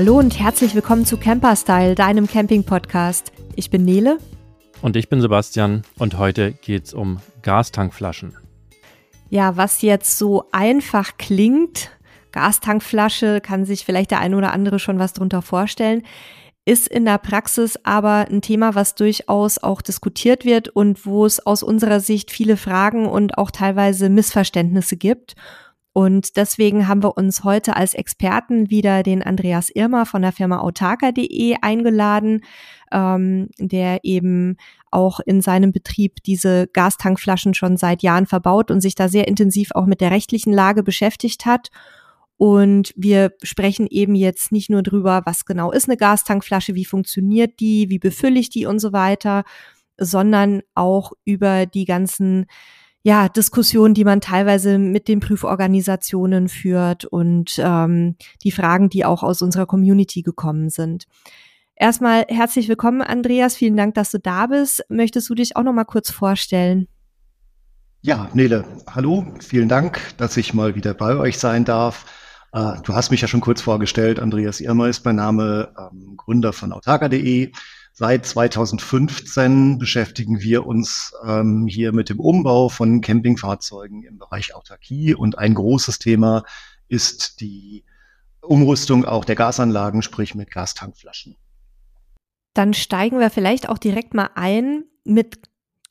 Hallo und herzlich willkommen zu Camperstyle, deinem Camping-Podcast. Ich bin Nele. Und ich bin Sebastian und heute geht es um Gastankflaschen. Ja, was jetzt so einfach klingt, Gastankflasche, kann sich vielleicht der eine oder andere schon was drunter vorstellen, ist in der Praxis aber ein Thema, was durchaus auch diskutiert wird und wo es aus unserer Sicht viele Fragen und auch teilweise Missverständnisse gibt. Und deswegen haben wir uns heute als Experten wieder den Andreas Irmer von der Firma autarka.de eingeladen, ähm, der eben auch in seinem Betrieb diese Gastankflaschen schon seit Jahren verbaut und sich da sehr intensiv auch mit der rechtlichen Lage beschäftigt hat. Und wir sprechen eben jetzt nicht nur drüber, was genau ist eine Gastankflasche, wie funktioniert die, wie befülle ich die und so weiter, sondern auch über die ganzen ja, Diskussionen, die man teilweise mit den Prüforganisationen führt und ähm, die Fragen, die auch aus unserer Community gekommen sind. Erstmal herzlich willkommen, Andreas. Vielen Dank, dass du da bist. Möchtest du dich auch noch mal kurz vorstellen? Ja, Nele, hallo. Vielen Dank, dass ich mal wieder bei euch sein darf. Äh, du hast mich ja schon kurz vorgestellt. Andreas Irmer ist mein Name, ähm, Gründer von autarka.de. Seit 2015 beschäftigen wir uns ähm, hier mit dem Umbau von Campingfahrzeugen im Bereich Autarkie und ein großes Thema ist die Umrüstung auch der Gasanlagen, sprich mit Gastankflaschen. Dann steigen wir vielleicht auch direkt mal ein mit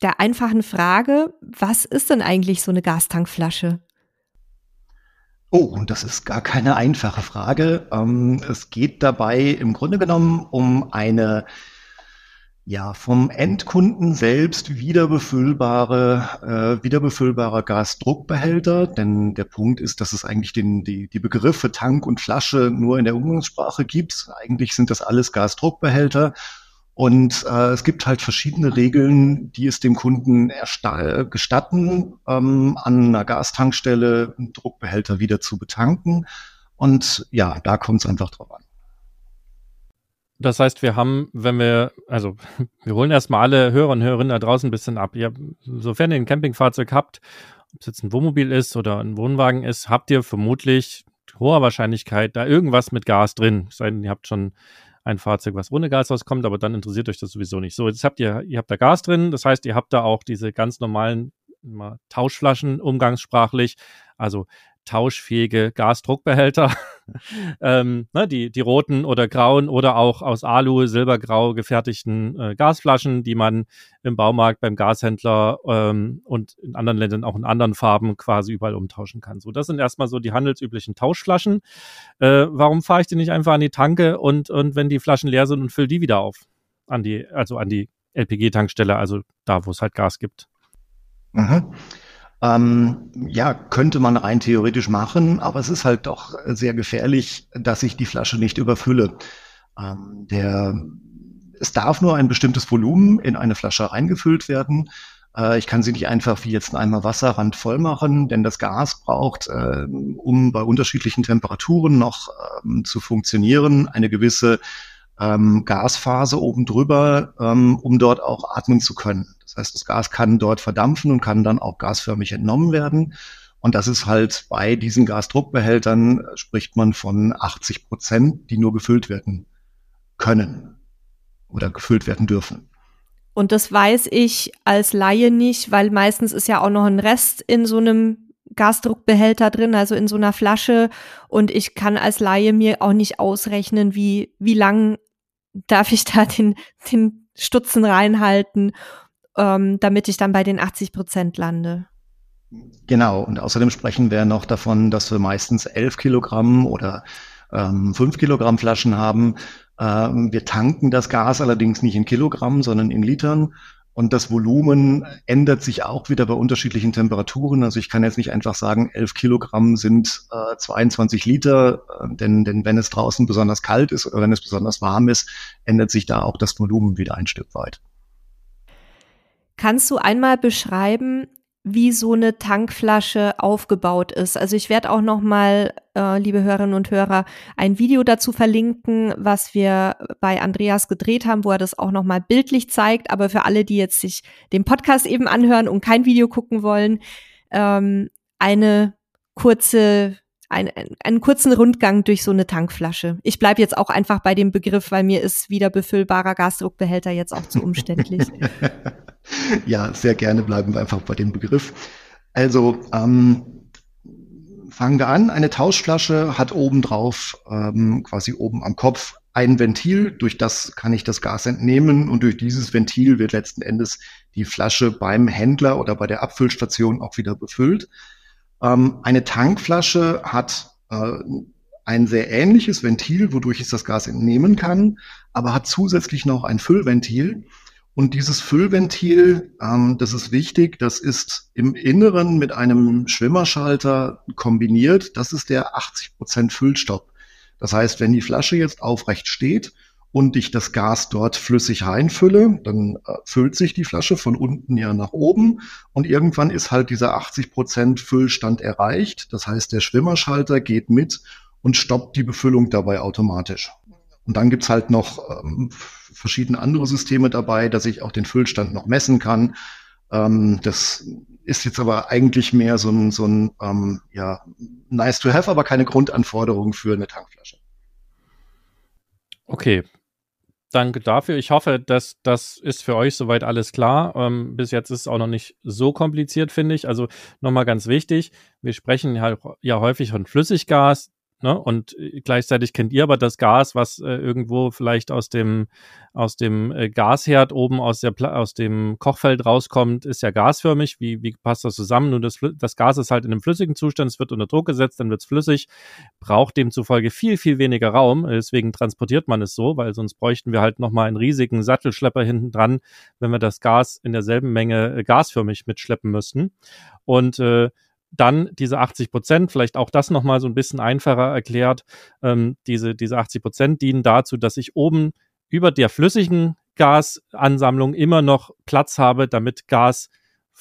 der einfachen Frage, was ist denn eigentlich so eine Gastankflasche? Oh, und das ist gar keine einfache Frage. Ähm, es geht dabei im Grunde genommen um eine ja, vom Endkunden selbst wiederbefüllbare, äh, wiederbefüllbarer Gasdruckbehälter, denn der Punkt ist, dass es eigentlich den, die, die Begriffe Tank und Flasche nur in der Umgangssprache gibt. Eigentlich sind das alles Gasdruckbehälter und äh, es gibt halt verschiedene Regeln, die es dem Kunden gestatten, ähm, an einer Gastankstelle einen Druckbehälter wieder zu betanken. Und ja, da kommt es einfach drauf an. Das heißt, wir haben, wenn wir, also wir holen erstmal alle Hörer und Hörerinnen da draußen ein bisschen ab. Ihr, sofern ihr ein Campingfahrzeug habt, ob es jetzt ein Wohnmobil ist oder ein Wohnwagen ist, habt ihr vermutlich hoher Wahrscheinlichkeit da irgendwas mit Gas drin. Sei denn, ihr habt schon ein Fahrzeug, was ohne Gas rauskommt, aber dann interessiert euch das sowieso nicht. So, jetzt habt ihr, ihr habt da Gas drin, das heißt, ihr habt da auch diese ganz normalen Tauschflaschen umgangssprachlich, also tauschfähige Gasdruckbehälter, ähm, ne, die, die roten oder grauen oder auch aus Alu, silbergrau gefertigten äh, Gasflaschen, die man im Baumarkt beim Gashändler ähm, und in anderen Ländern auch in anderen Farben quasi überall umtauschen kann. So, das sind erstmal so die handelsüblichen Tauschflaschen. Äh, warum fahre ich die nicht einfach an die Tanke und, und wenn die Flaschen leer sind und fülle die wieder auf? An die, also an die LPG-Tankstelle, also da, wo es halt Gas gibt. Mhm. Ähm, ja, könnte man rein theoretisch machen, aber es ist halt doch sehr gefährlich, dass ich die Flasche nicht überfülle. Ähm, der, es darf nur ein bestimmtes Volumen in eine Flasche reingefüllt werden. Äh, ich kann sie nicht einfach wie jetzt einmal Wasserrand voll machen, denn das Gas braucht, äh, um bei unterschiedlichen Temperaturen noch ähm, zu funktionieren, eine gewisse ähm, Gasphase oben drüber, ähm, um dort auch atmen zu können. Das heißt, das Gas kann dort verdampfen und kann dann auch gasförmig entnommen werden. Und das ist halt bei diesen Gasdruckbehältern äh, spricht man von 80 Prozent, die nur gefüllt werden können oder gefüllt werden dürfen. Und das weiß ich als Laie nicht, weil meistens ist ja auch noch ein Rest in so einem Gasdruckbehälter drin, also in so einer Flasche. Und ich kann als Laie mir auch nicht ausrechnen, wie, wie lang darf ich da den, den Stutzen reinhalten, ähm, damit ich dann bei den 80 Prozent lande. Genau, und außerdem sprechen wir noch davon, dass wir meistens 11 Kilogramm oder ähm, 5 Kilogramm Flaschen haben. Ähm, wir tanken das Gas allerdings nicht in Kilogramm, sondern in Litern. Und das Volumen ändert sich auch wieder bei unterschiedlichen Temperaturen. Also ich kann jetzt nicht einfach sagen, 11 Kilogramm sind äh, 22 Liter, äh, denn, denn wenn es draußen besonders kalt ist oder wenn es besonders warm ist, ändert sich da auch das Volumen wieder ein Stück weit. Kannst du einmal beschreiben, wie so eine Tankflasche aufgebaut ist. Also ich werde auch noch mal, äh, liebe Hörerinnen und Hörer, ein Video dazu verlinken, was wir bei Andreas gedreht haben, wo er das auch noch mal bildlich zeigt. Aber für alle, die jetzt sich den Podcast eben anhören und kein Video gucken wollen, ähm, eine kurze ein, einen kurzen Rundgang durch so eine Tankflasche. Ich bleibe jetzt auch einfach bei dem Begriff, weil mir ist wieder befüllbarer Gasdruckbehälter jetzt auch zu umständlich. ja, sehr gerne bleiben wir einfach bei dem Begriff. Also ähm, fangen wir an. Eine Tauschflasche hat oben drauf, ähm, quasi oben am Kopf, ein Ventil, durch das kann ich das Gas entnehmen und durch dieses Ventil wird letzten Endes die Flasche beim Händler oder bei der Abfüllstation auch wieder befüllt. Ähm, eine Tankflasche hat äh, ein sehr ähnliches Ventil, wodurch ich das Gas entnehmen kann, aber hat zusätzlich noch ein Füllventil. Und dieses Füllventil, ähm, das ist wichtig, das ist im Inneren mit einem Schwimmerschalter kombiniert. Das ist der 80% Füllstopp. Das heißt, wenn die Flasche jetzt aufrecht steht und ich das Gas dort flüssig reinfülle, dann äh, füllt sich die Flasche von unten ja nach oben und irgendwann ist halt dieser 80 Prozent Füllstand erreicht. Das heißt, der Schwimmerschalter geht mit und stoppt die Befüllung dabei automatisch. Und dann gibt's halt noch ähm, verschiedene andere Systeme dabei, dass ich auch den Füllstand noch messen kann. Ähm, das ist jetzt aber eigentlich mehr so ein, so ein ähm, ja, nice to have, aber keine Grundanforderung für eine Tankflasche. Okay. Danke dafür. Ich hoffe, dass das ist für euch soweit alles klar. Ähm, bis jetzt ist es auch noch nicht so kompliziert, finde ich. Also nochmal ganz wichtig. Wir sprechen ja, ja häufig von Flüssiggas. Ne? Und äh, gleichzeitig kennt ihr aber das Gas, was äh, irgendwo vielleicht aus dem, aus dem äh, Gasherd oben aus, der, aus dem Kochfeld rauskommt, ist ja gasförmig. Wie, wie passt das zusammen? Nun, das, das Gas ist halt in einem flüssigen Zustand, es wird unter Druck gesetzt, dann wird es flüssig, braucht demzufolge viel, viel weniger Raum. Deswegen transportiert man es so, weil sonst bräuchten wir halt nochmal einen riesigen Sattelschlepper hinten dran, wenn wir das Gas in derselben Menge äh, gasförmig mitschleppen müssten. Und äh, dann diese 80 Prozent, vielleicht auch das nochmal so ein bisschen einfacher erklärt, ähm, diese, diese 80 Prozent dienen dazu, dass ich oben über der flüssigen Gasansammlung immer noch Platz habe, damit Gas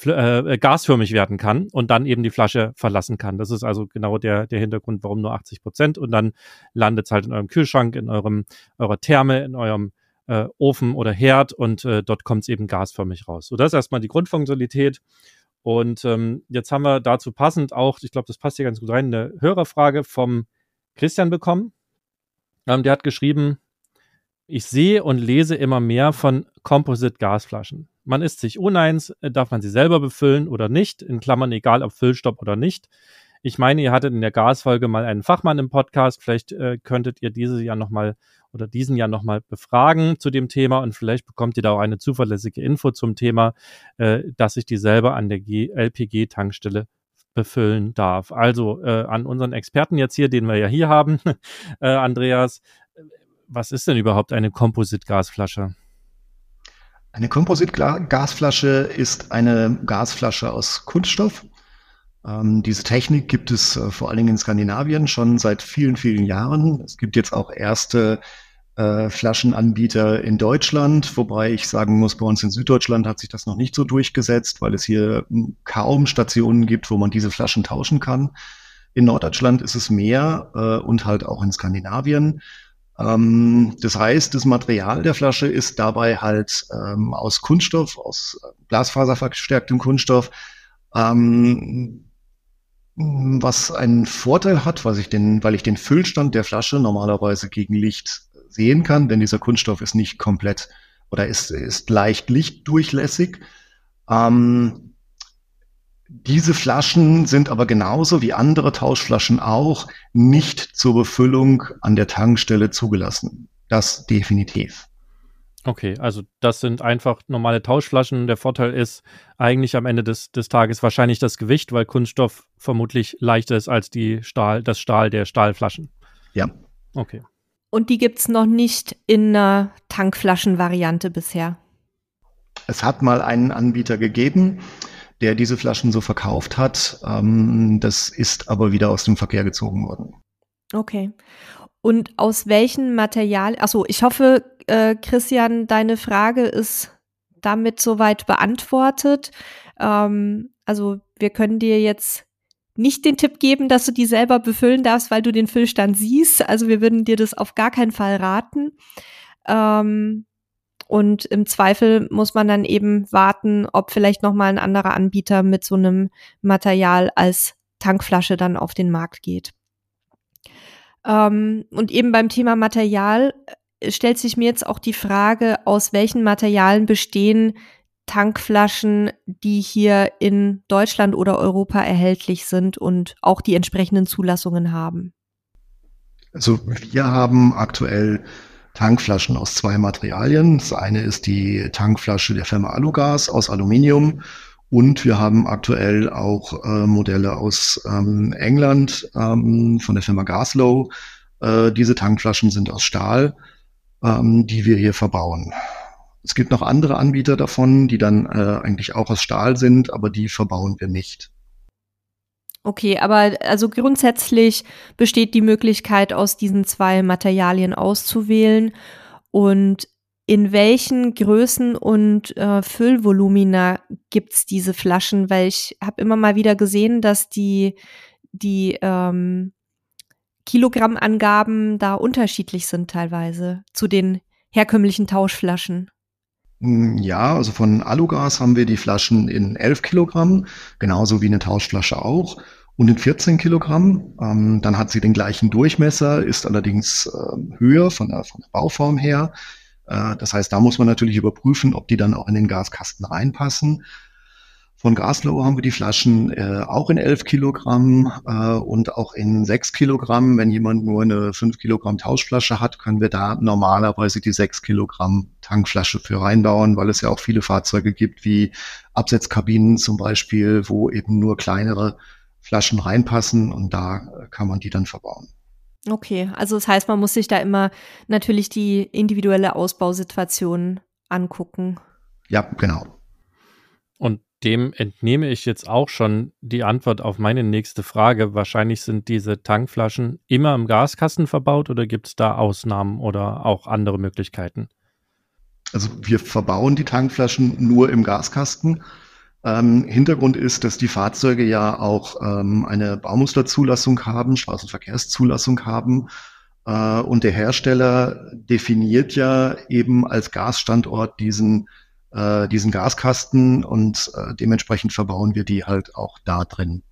äh, gasförmig werden kann und dann eben die Flasche verlassen kann. Das ist also genau der, der Hintergrund, warum nur 80 Prozent und dann landet es halt in eurem Kühlschrank, in eurem, eurer Therme, in eurem äh, Ofen oder Herd und äh, dort kommt es eben gasförmig raus. So, das ist erstmal die Grundfunktionalität. Und ähm, jetzt haben wir dazu passend auch, ich glaube, das passt hier ganz gut rein, eine Hörerfrage vom Christian bekommen. Ähm, der hat geschrieben, ich sehe und lese immer mehr von Composite-Gasflaschen. Man ist sich uneins, äh, darf man sie selber befüllen oder nicht, in Klammern egal ob Füllstopp oder nicht. Ich meine, ihr hattet in der Gasfolge mal einen Fachmann im Podcast, vielleicht äh, könntet ihr diese ja nochmal oder diesen ja nochmal befragen zu dem Thema und vielleicht bekommt ihr da auch eine zuverlässige Info zum Thema, äh, dass ich die selber an der LPG-Tankstelle befüllen darf. Also äh, an unseren Experten jetzt hier, den wir ja hier haben, äh, Andreas, was ist denn überhaupt eine Composite-Gasflasche? Eine Composite-Gasflasche ist eine Gasflasche aus Kunststoff. Ähm, diese Technik gibt es äh, vor allen Dingen in Skandinavien schon seit vielen, vielen Jahren. Es gibt jetzt auch erste äh, Flaschenanbieter in Deutschland, wobei ich sagen muss, bei uns in Süddeutschland hat sich das noch nicht so durchgesetzt, weil es hier hm, kaum Stationen gibt, wo man diese Flaschen tauschen kann. In Norddeutschland ist es mehr äh, und halt auch in Skandinavien. Ähm, das heißt, das Material der Flasche ist dabei halt ähm, aus Kunststoff, aus Glasfaserverstärktem Kunststoff. Ähm, was einen Vorteil hat, was ich den, weil ich den Füllstand der Flasche normalerweise gegen Licht sehen kann, denn dieser Kunststoff ist nicht komplett oder ist, ist leicht lichtdurchlässig. Ähm, diese Flaschen sind aber genauso wie andere Tauschflaschen auch nicht zur Befüllung an der Tankstelle zugelassen. Das definitiv. Okay, also das sind einfach normale Tauschflaschen. Der Vorteil ist eigentlich am Ende des, des Tages wahrscheinlich das Gewicht, weil Kunststoff vermutlich leichter ist als die Stahl, das Stahl der Stahlflaschen. Ja. Okay. Und die gibt es noch nicht in einer Tankflaschenvariante bisher. Es hat mal einen Anbieter gegeben, der diese Flaschen so verkauft hat. Ähm, das ist aber wieder aus dem Verkehr gezogen worden. Okay. Und aus welchen Material, achso, ich hoffe, äh, Christian, deine Frage ist damit soweit beantwortet. Ähm, also wir können dir jetzt nicht den Tipp geben, dass du die selber befüllen darfst, weil du den Füllstand siehst. Also wir würden dir das auf gar keinen Fall raten. Ähm, und im Zweifel muss man dann eben warten, ob vielleicht noch mal ein anderer Anbieter mit so einem Material als Tankflasche dann auf den Markt geht. Ähm, und eben beim Thema Material stellt sich mir jetzt auch die Frage, aus welchen Materialien bestehen Tankflaschen, die hier in Deutschland oder Europa erhältlich sind und auch die entsprechenden Zulassungen haben? Also wir haben aktuell Tankflaschen aus zwei Materialien. Das eine ist die Tankflasche der Firma Alugas aus Aluminium und wir haben aktuell auch äh, Modelle aus ähm, England ähm, von der Firma Gaslow. Äh, diese Tankflaschen sind aus Stahl, ähm, die wir hier verbauen. Es gibt noch andere Anbieter davon, die dann äh, eigentlich auch aus Stahl sind, aber die verbauen wir nicht. Okay, aber also grundsätzlich besteht die Möglichkeit, aus diesen zwei Materialien auszuwählen. Und in welchen Größen und äh, Füllvolumina gibt's diese Flaschen? Weil ich habe immer mal wieder gesehen, dass die, die ähm, Kilogrammangaben da unterschiedlich sind teilweise zu den herkömmlichen Tauschflaschen. Hm, ja, also von Alugas haben wir die Flaschen in 11 Kilogramm, genauso wie eine Tauschflasche auch, und in 14 Kilogramm. Ähm, dann hat sie den gleichen Durchmesser, ist allerdings äh, höher von der, von der Bauform her. Äh, das heißt, da muss man natürlich überprüfen, ob die dann auch in den Gaskasten reinpassen. Von Gaslow haben wir die Flaschen äh, auch in 11 Kilogramm äh, und auch in 6 Kilogramm. Wenn jemand nur eine 5 Kilogramm Tauschflasche hat, können wir da normalerweise die 6 Kilogramm Tankflasche für reinbauen, weil es ja auch viele Fahrzeuge gibt, wie Absetzkabinen zum Beispiel, wo eben nur kleinere Flaschen reinpassen und da kann man die dann verbauen. Okay, also das heißt, man muss sich da immer natürlich die individuelle Ausbausituation angucken. Ja, genau. Und dem entnehme ich jetzt auch schon die Antwort auf meine nächste Frage. Wahrscheinlich sind diese Tankflaschen immer im Gaskasten verbaut oder gibt es da Ausnahmen oder auch andere Möglichkeiten? Also wir verbauen die Tankflaschen nur im Gaskasten. Ähm, Hintergrund ist, dass die Fahrzeuge ja auch ähm, eine Baumusterzulassung haben, Straßenverkehrszulassung haben. Äh, und der Hersteller definiert ja eben als Gasstandort diesen, äh, diesen Gaskasten und äh, dementsprechend verbauen wir die halt auch da drin.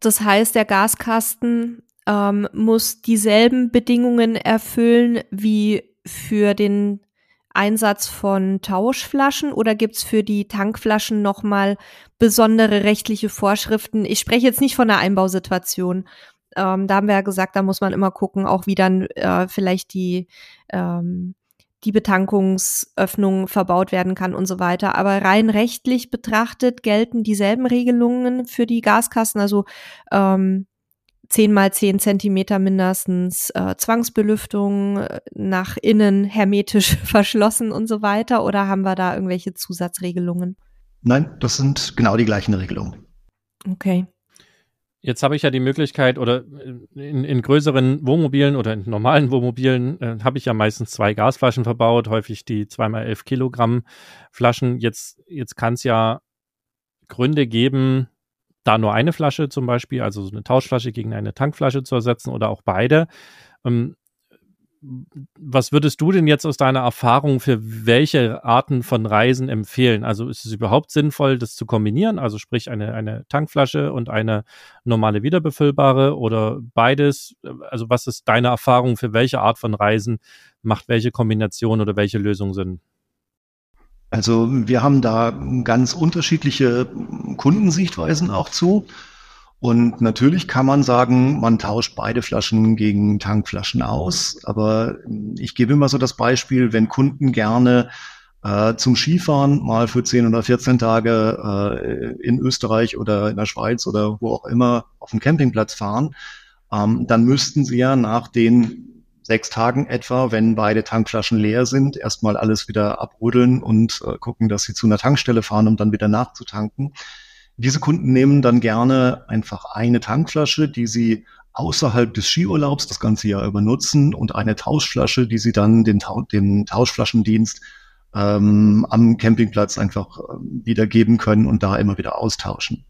Das heißt, der Gaskasten ähm, muss dieselben Bedingungen erfüllen wie für den Einsatz von Tauschflaschen oder gibt's für die Tankflaschen nochmal besondere rechtliche Vorschriften? Ich spreche jetzt nicht von einer Einbausituation. Ähm, da haben wir ja gesagt, da muss man immer gucken, auch wie dann äh, vielleicht die, ähm, die Betankungsöffnung verbaut werden kann und so weiter. Aber rein rechtlich betrachtet gelten dieselben Regelungen für die Gaskassen. Also ähm, 10 mal 10 Zentimeter mindestens äh, Zwangsbelüftung, äh, nach innen hermetisch verschlossen und so weiter? Oder haben wir da irgendwelche Zusatzregelungen? Nein, das sind genau die gleichen Regelungen. Okay. Jetzt habe ich ja die Möglichkeit, oder in, in größeren Wohnmobilen oder in normalen Wohnmobilen äh, habe ich ja meistens zwei Gasflaschen verbaut, häufig die zweimal elf Kilogramm Flaschen. Jetzt, jetzt kann es ja Gründe geben, da nur eine Flasche zum Beispiel, also so eine Tauschflasche gegen eine Tankflasche zu ersetzen oder auch beide. Ähm, was würdest du denn jetzt aus deiner Erfahrung für welche Arten von Reisen empfehlen? Also ist es überhaupt sinnvoll, das zu kombinieren? Also sprich eine, eine Tankflasche und eine normale wiederbefüllbare oder beides? Also was ist deine Erfahrung für welche Art von Reisen macht welche Kombination oder welche Lösung Sinn? Also wir haben da ganz unterschiedliche Kundensichtweisen auch zu. Und natürlich kann man sagen, man tauscht beide Flaschen gegen Tankflaschen aus. Aber ich gebe immer so das Beispiel, wenn Kunden gerne äh, zum Skifahren mal für 10 oder 14 Tage äh, in Österreich oder in der Schweiz oder wo auch immer auf dem Campingplatz fahren, ähm, dann müssten sie ja nach den sechs Tagen etwa, wenn beide Tankflaschen leer sind, erstmal alles wieder abruddeln und äh, gucken, dass sie zu einer Tankstelle fahren, um dann wieder nachzutanken. Diese Kunden nehmen dann gerne einfach eine Tankflasche, die sie außerhalb des Skiurlaubs das ganze Jahr über nutzen und eine Tauschflasche, die sie dann den, Tau den Tauschflaschendienst ähm, am Campingplatz einfach äh, wiedergeben können und da immer wieder austauschen.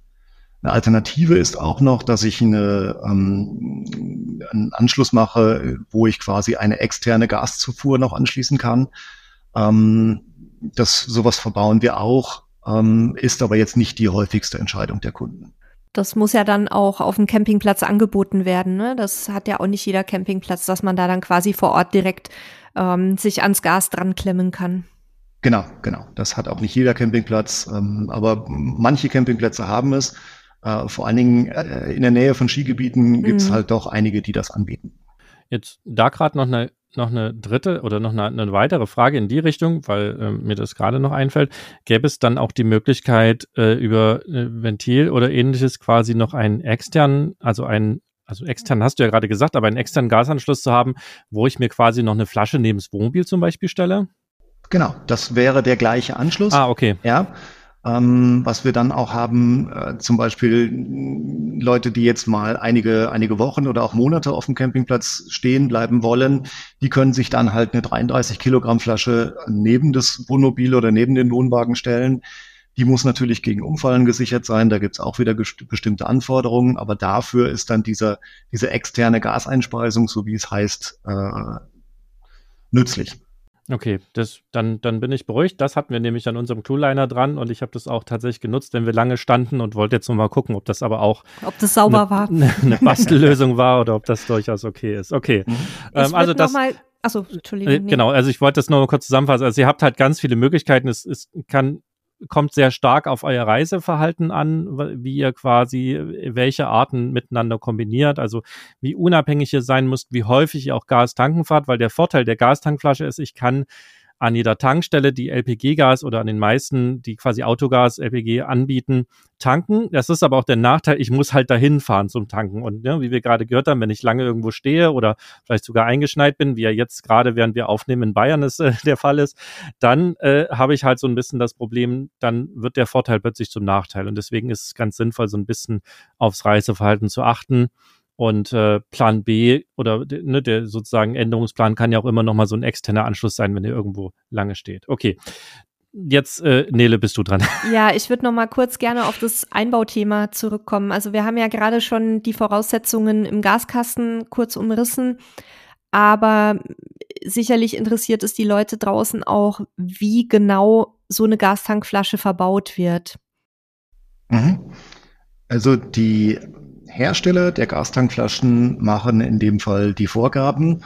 Eine Alternative ist auch noch, dass ich eine, ähm, einen Anschluss mache, wo ich quasi eine externe Gaszufuhr noch anschließen kann. Ähm, das sowas verbauen wir auch, ähm, ist aber jetzt nicht die häufigste Entscheidung der Kunden. Das muss ja dann auch auf dem Campingplatz angeboten werden. Ne? Das hat ja auch nicht jeder Campingplatz, dass man da dann quasi vor Ort direkt ähm, sich ans Gas dran klemmen kann. Genau, genau. Das hat auch nicht jeder Campingplatz, ähm, aber manche Campingplätze haben es. Äh, vor allen Dingen äh, in der Nähe von Skigebieten gibt es mhm. halt doch einige, die das anbieten. Jetzt da gerade noch eine noch eine dritte oder noch eine, eine weitere Frage in die Richtung, weil äh, mir das gerade noch einfällt. Gäbe es dann auch die Möglichkeit, äh, über äh, Ventil oder ähnliches quasi noch einen externen, also einen, also extern hast du ja gerade gesagt, aber einen externen Gasanschluss zu haben, wo ich mir quasi noch eine Flasche neben das Wohnmobil zum Beispiel stelle? Genau, das wäre der gleiche Anschluss. Ah, okay. Ja. Ähm, was wir dann auch haben, äh, zum Beispiel Leute, die jetzt mal einige, einige Wochen oder auch Monate auf dem Campingplatz stehen bleiben wollen, die können sich dann halt eine 33 Kilogramm Flasche neben das Wohnmobil oder neben den Wohnwagen stellen. Die muss natürlich gegen Umfallen gesichert sein. Da gibt's auch wieder bestimmte Anforderungen. Aber dafür ist dann dieser, diese externe Gaseinspeisung, so wie es heißt, äh, nützlich. Okay, das, dann, dann bin ich beruhigt. Das hatten wir nämlich an unserem Clueliner dran und ich habe das auch tatsächlich genutzt, wenn wir lange standen und wollte jetzt nur mal gucken, ob das aber auch ob das sauber ne, war, eine ne Bastellösung war oder ob das durchaus okay ist. Okay, mhm. ähm, also das. Mal Achso, Entschuldigung. Äh, nee. Genau, also ich wollte das nur mal kurz zusammenfassen. Also ihr habt halt ganz viele Möglichkeiten. Es, es kann kommt sehr stark auf euer Reiseverhalten an, wie ihr quasi welche Arten miteinander kombiniert, also wie unabhängig ihr sein müsst, wie häufig ihr auch Gas tanken fahrt, weil der Vorteil der Gastankflasche ist, ich kann an jeder Tankstelle, die LPG-Gas oder an den meisten, die quasi Autogas, LPG anbieten, tanken. Das ist aber auch der Nachteil, ich muss halt dahin fahren zum Tanken. Und ja, wie wir gerade gehört haben, wenn ich lange irgendwo stehe oder vielleicht sogar eingeschneit bin, wie ja jetzt gerade, während wir aufnehmen in Bayern ist, äh, der Fall ist, dann äh, habe ich halt so ein bisschen das Problem, dann wird der Vorteil plötzlich zum Nachteil. Und deswegen ist es ganz sinnvoll, so ein bisschen aufs Reiseverhalten zu achten. Und äh, Plan B oder ne, der sozusagen Änderungsplan kann ja auch immer noch mal so ein externer Anschluss sein, wenn er irgendwo lange steht. Okay. Jetzt, äh, Nele, bist du dran. Ja, ich würde noch mal kurz gerne auf das Einbauthema zurückkommen. Also wir haben ja gerade schon die Voraussetzungen im Gaskasten kurz umrissen, aber sicherlich interessiert es die Leute draußen auch, wie genau so eine Gastankflasche verbaut wird. Mhm. Also die Hersteller der Gastankflaschen machen in dem Fall die Vorgaben.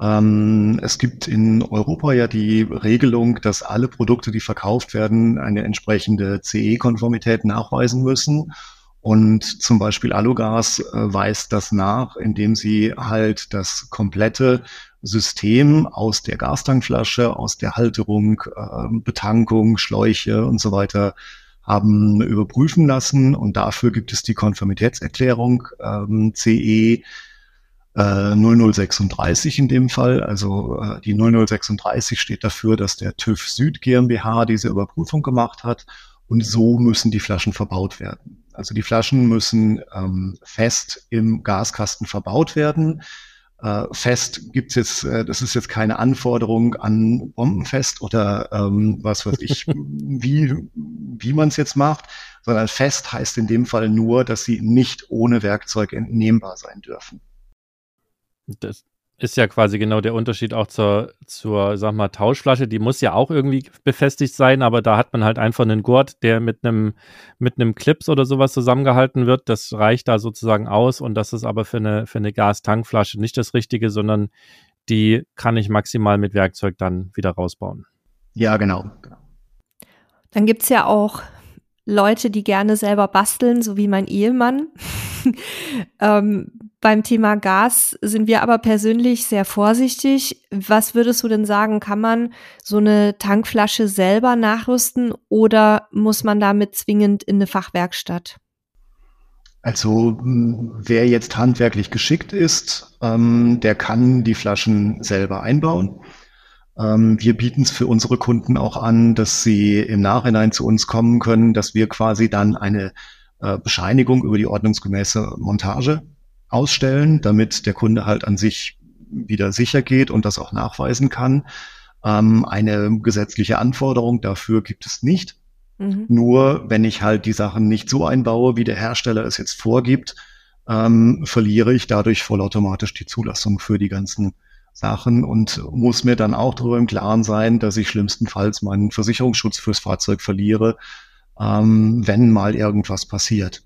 Ähm, es gibt in Europa ja die Regelung, dass alle Produkte, die verkauft werden, eine entsprechende CE-Konformität nachweisen müssen. Und zum Beispiel Alugas äh, weist das nach, indem sie halt das komplette System aus der Gastankflasche, aus der Halterung, äh, Betankung, Schläuche und so weiter haben überprüfen lassen und dafür gibt es die Konformitätserklärung ähm, CE äh, 0036 in dem Fall. Also äh, die 0036 steht dafür, dass der TÜV Süd GmbH diese Überprüfung gemacht hat und so müssen die Flaschen verbaut werden. Also die Flaschen müssen ähm, fest im Gaskasten verbaut werden äh, fest gibt's jetzt, äh, das ist jetzt keine Anforderung an Bombenfest oder ähm, was weiß ich, wie, wie man es jetzt macht, sondern fest heißt in dem Fall nur, dass sie nicht ohne Werkzeug entnehmbar sein dürfen. Das, ist ja quasi genau der Unterschied auch zur, zur, sag mal, Tauschflasche. Die muss ja auch irgendwie befestigt sein, aber da hat man halt einfach einen Gurt, der mit einem, mit einem Clips oder sowas zusammengehalten wird. Das reicht da sozusagen aus und das ist aber für eine, für eine Gastankflasche nicht das Richtige, sondern die kann ich maximal mit Werkzeug dann wieder rausbauen. Ja, genau. Dann gibt's ja auch Leute, die gerne selber basteln, so wie mein Ehemann. ähm, beim Thema Gas sind wir aber persönlich sehr vorsichtig. Was würdest du denn sagen, kann man so eine Tankflasche selber nachrüsten oder muss man damit zwingend in eine Fachwerkstatt? Also wer jetzt handwerklich geschickt ist, ähm, der kann die Flaschen selber einbauen. Ähm, wir bieten es für unsere Kunden auch an, dass sie im Nachhinein zu uns kommen können, dass wir quasi dann eine äh, Bescheinigung über die ordnungsgemäße Montage ausstellen, damit der Kunde halt an sich wieder sicher geht und das auch nachweisen kann. Ähm, eine gesetzliche Anforderung dafür gibt es nicht. Mhm. Nur wenn ich halt die Sachen nicht so einbaue, wie der Hersteller es jetzt vorgibt, ähm, verliere ich dadurch vollautomatisch die Zulassung für die ganzen Sachen und muss mir dann auch darüber im Klaren sein, dass ich schlimmstenfalls meinen Versicherungsschutz fürs Fahrzeug verliere, ähm, wenn mal irgendwas passiert.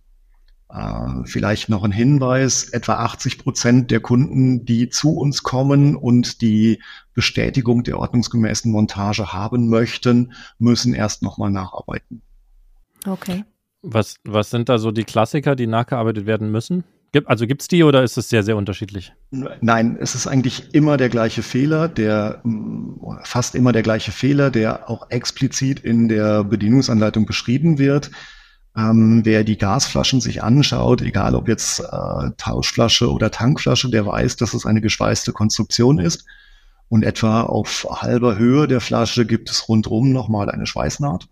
Äh, vielleicht noch ein Hinweis, etwa 80 Prozent der Kunden, die zu uns kommen und die Bestätigung der ordnungsgemäßen Montage haben möchten, müssen erst nochmal nacharbeiten. Okay. Was, was sind da so die Klassiker, die nachgearbeitet werden müssen? Also gibt es die oder ist es sehr, sehr unterschiedlich? Nein, es ist eigentlich immer der gleiche Fehler, der fast immer der gleiche Fehler, der auch explizit in der Bedienungsanleitung beschrieben wird. Ähm, wer die Gasflaschen sich anschaut, egal ob jetzt äh, Tauschflasche oder Tankflasche, der weiß, dass es eine geschweißte Konstruktion ist. Und etwa auf halber Höhe der Flasche gibt es rundherum nochmal eine Schweißnaht.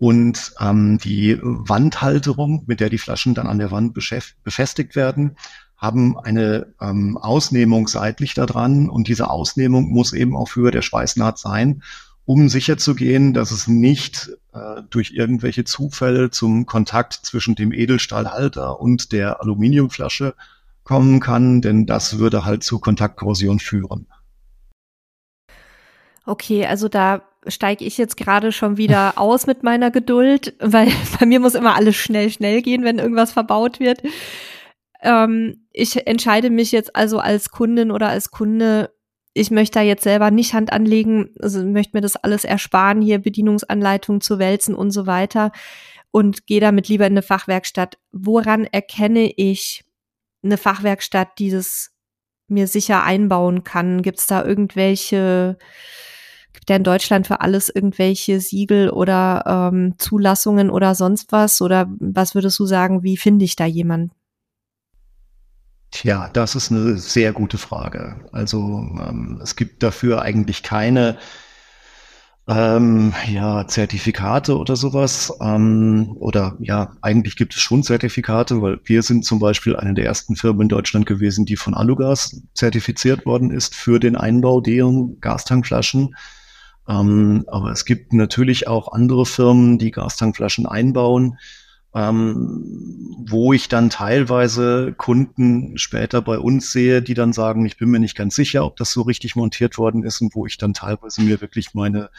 Und ähm, die Wandhalterung, mit der die Flaschen dann an der Wand befestigt werden, haben eine ähm, Ausnehmung seitlich da dran. Und diese Ausnehmung muss eben auf Höhe der Schweißnaht sein um sicherzugehen, dass es nicht äh, durch irgendwelche Zufälle zum Kontakt zwischen dem Edelstahlhalter und der Aluminiumflasche kommen kann, denn das würde halt zu Kontaktkorrosion führen. Okay, also da steige ich jetzt gerade schon wieder aus mit meiner Geduld, weil bei mir muss immer alles schnell, schnell gehen, wenn irgendwas verbaut wird. Ähm, ich entscheide mich jetzt also als Kundin oder als Kunde ich möchte da jetzt selber nicht Hand anlegen, also möchte mir das alles ersparen, hier Bedienungsanleitungen zu wälzen und so weiter und gehe damit lieber in eine Fachwerkstatt. Woran erkenne ich eine Fachwerkstatt, die das mir sicher einbauen kann? Gibt es da irgendwelche, gibt ja in Deutschland für alles irgendwelche Siegel oder ähm, Zulassungen oder sonst was? Oder was würdest du sagen, wie finde ich da jemanden? Tja, das ist eine sehr gute Frage. Also ähm, es gibt dafür eigentlich keine ähm, ja, Zertifikate oder sowas. Ähm, oder ja, eigentlich gibt es schon Zertifikate, weil wir sind zum Beispiel eine der ersten Firmen in Deutschland gewesen, die von Alugas zertifiziert worden ist für den Einbau deren Gastankflaschen. Ähm, aber es gibt natürlich auch andere Firmen, die Gastankflaschen einbauen ähm, wo ich dann teilweise Kunden später bei uns sehe, die dann sagen, ich bin mir nicht ganz sicher, ob das so richtig montiert worden ist und wo ich dann teilweise mir wirklich meine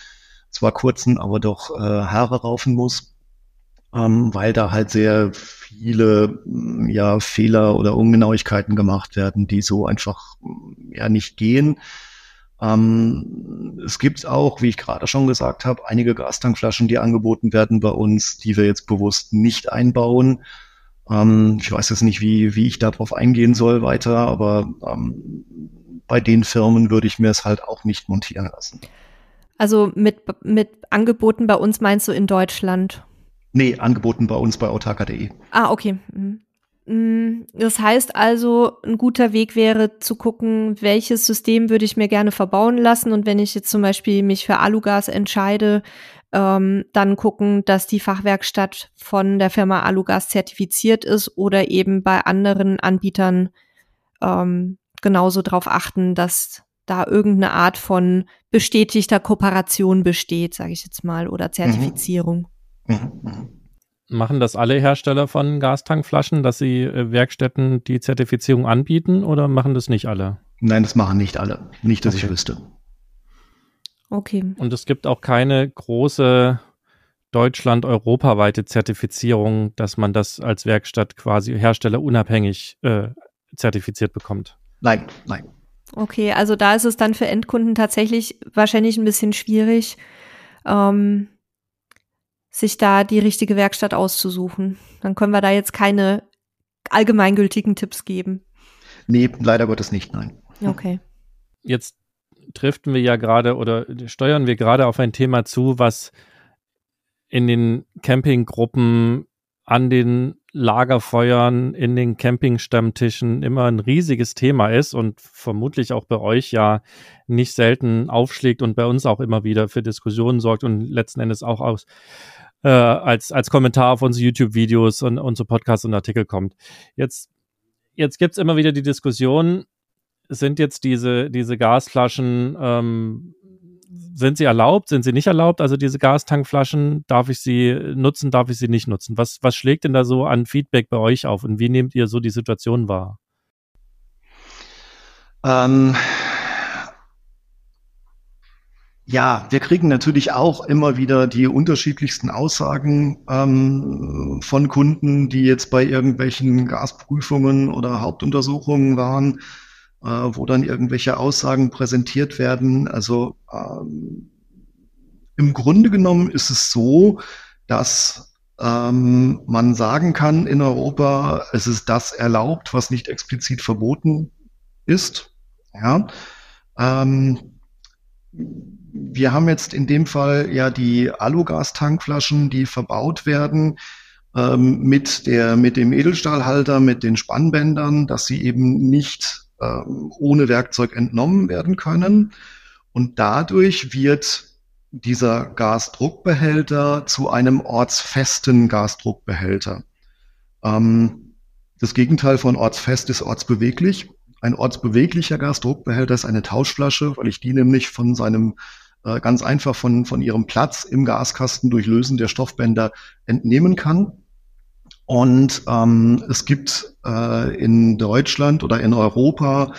zwar kurzen, aber doch äh, Haare raufen muss, ähm, weil da halt sehr viele ja Fehler oder Ungenauigkeiten gemacht werden, die so einfach ja nicht gehen. Ähm, es gibt auch, wie ich gerade schon gesagt habe, einige Gastankflaschen, die angeboten werden bei uns, die wir jetzt bewusst nicht einbauen. Ähm, ich weiß jetzt nicht, wie, wie ich darauf eingehen soll weiter, aber ähm, bei den Firmen würde ich mir es halt auch nicht montieren lassen. Also mit, mit Angeboten bei uns meinst du in Deutschland? Nee, angeboten bei uns bei autarka.de. Ah, okay. Mhm. Mm, das heißt also, ein guter Weg wäre zu gucken, welches System würde ich mir gerne verbauen lassen. Und wenn ich jetzt zum Beispiel mich für Alugas entscheide, ähm, dann gucken, dass die Fachwerkstatt von der Firma Alugas zertifiziert ist oder eben bei anderen Anbietern ähm, genauso darauf achten, dass da irgendeine Art von bestätigter Kooperation besteht, sage ich jetzt mal, oder mhm. Zertifizierung. Mhm. Mhm. Machen das alle Hersteller von Gastankflaschen, dass sie äh, Werkstätten die Zertifizierung anbieten oder machen das nicht alle? Nein, das machen nicht alle. Nicht, dass okay. ich wüsste. Okay. Und es gibt auch keine große Deutschland europaweite Zertifizierung, dass man das als Werkstatt quasi herstellerunabhängig äh, zertifiziert bekommt. Nein, nein. Okay, also da ist es dann für Endkunden tatsächlich wahrscheinlich ein bisschen schwierig, ähm, sich da die richtige Werkstatt auszusuchen. Dann können wir da jetzt keine allgemeingültigen Tipps geben. Nee, leider Gottes nicht, nein. Okay. Jetzt driften wir ja gerade oder steuern wir gerade auf ein Thema zu, was in den Campinggruppen, an den Lagerfeuern, in den Campingstammtischen immer ein riesiges Thema ist und vermutlich auch bei euch ja nicht selten aufschlägt und bei uns auch immer wieder für Diskussionen sorgt und letzten Endes auch aus äh, als, als Kommentar auf unsere YouTube-Videos und unsere Podcasts und Artikel kommt. Jetzt, jetzt gibt's immer wieder die Diskussion, sind jetzt diese, diese Gasflaschen, ähm, sind sie erlaubt, sind sie nicht erlaubt? Also diese Gastankflaschen, darf ich sie nutzen, darf ich sie nicht nutzen? Was, was schlägt denn da so an Feedback bei euch auf und wie nehmt ihr so die Situation wahr? Ähm, Ja, wir kriegen natürlich auch immer wieder die unterschiedlichsten Aussagen ähm, von Kunden, die jetzt bei irgendwelchen Gasprüfungen oder Hauptuntersuchungen waren, äh, wo dann irgendwelche Aussagen präsentiert werden. Also ähm, im Grunde genommen ist es so, dass ähm, man sagen kann in Europa, es ist das erlaubt, was nicht explizit verboten ist. Ja. Ähm, wir haben jetzt in dem Fall ja die Alugas-Tankflaschen, die verbaut werden ähm, mit der mit dem Edelstahlhalter, mit den Spannbändern, dass sie eben nicht ohne Werkzeug entnommen werden können. Und dadurch wird dieser Gasdruckbehälter zu einem ortsfesten Gasdruckbehälter. Ähm, das Gegenteil von ortsfest ist ortsbeweglich. Ein ortsbeweglicher Gasdruckbehälter ist eine Tauschflasche, weil ich die nämlich von seinem äh, ganz einfach von, von ihrem Platz im Gaskasten durch Lösen der Stoffbänder entnehmen kann. Und ähm, es gibt äh, in Deutschland oder in Europa,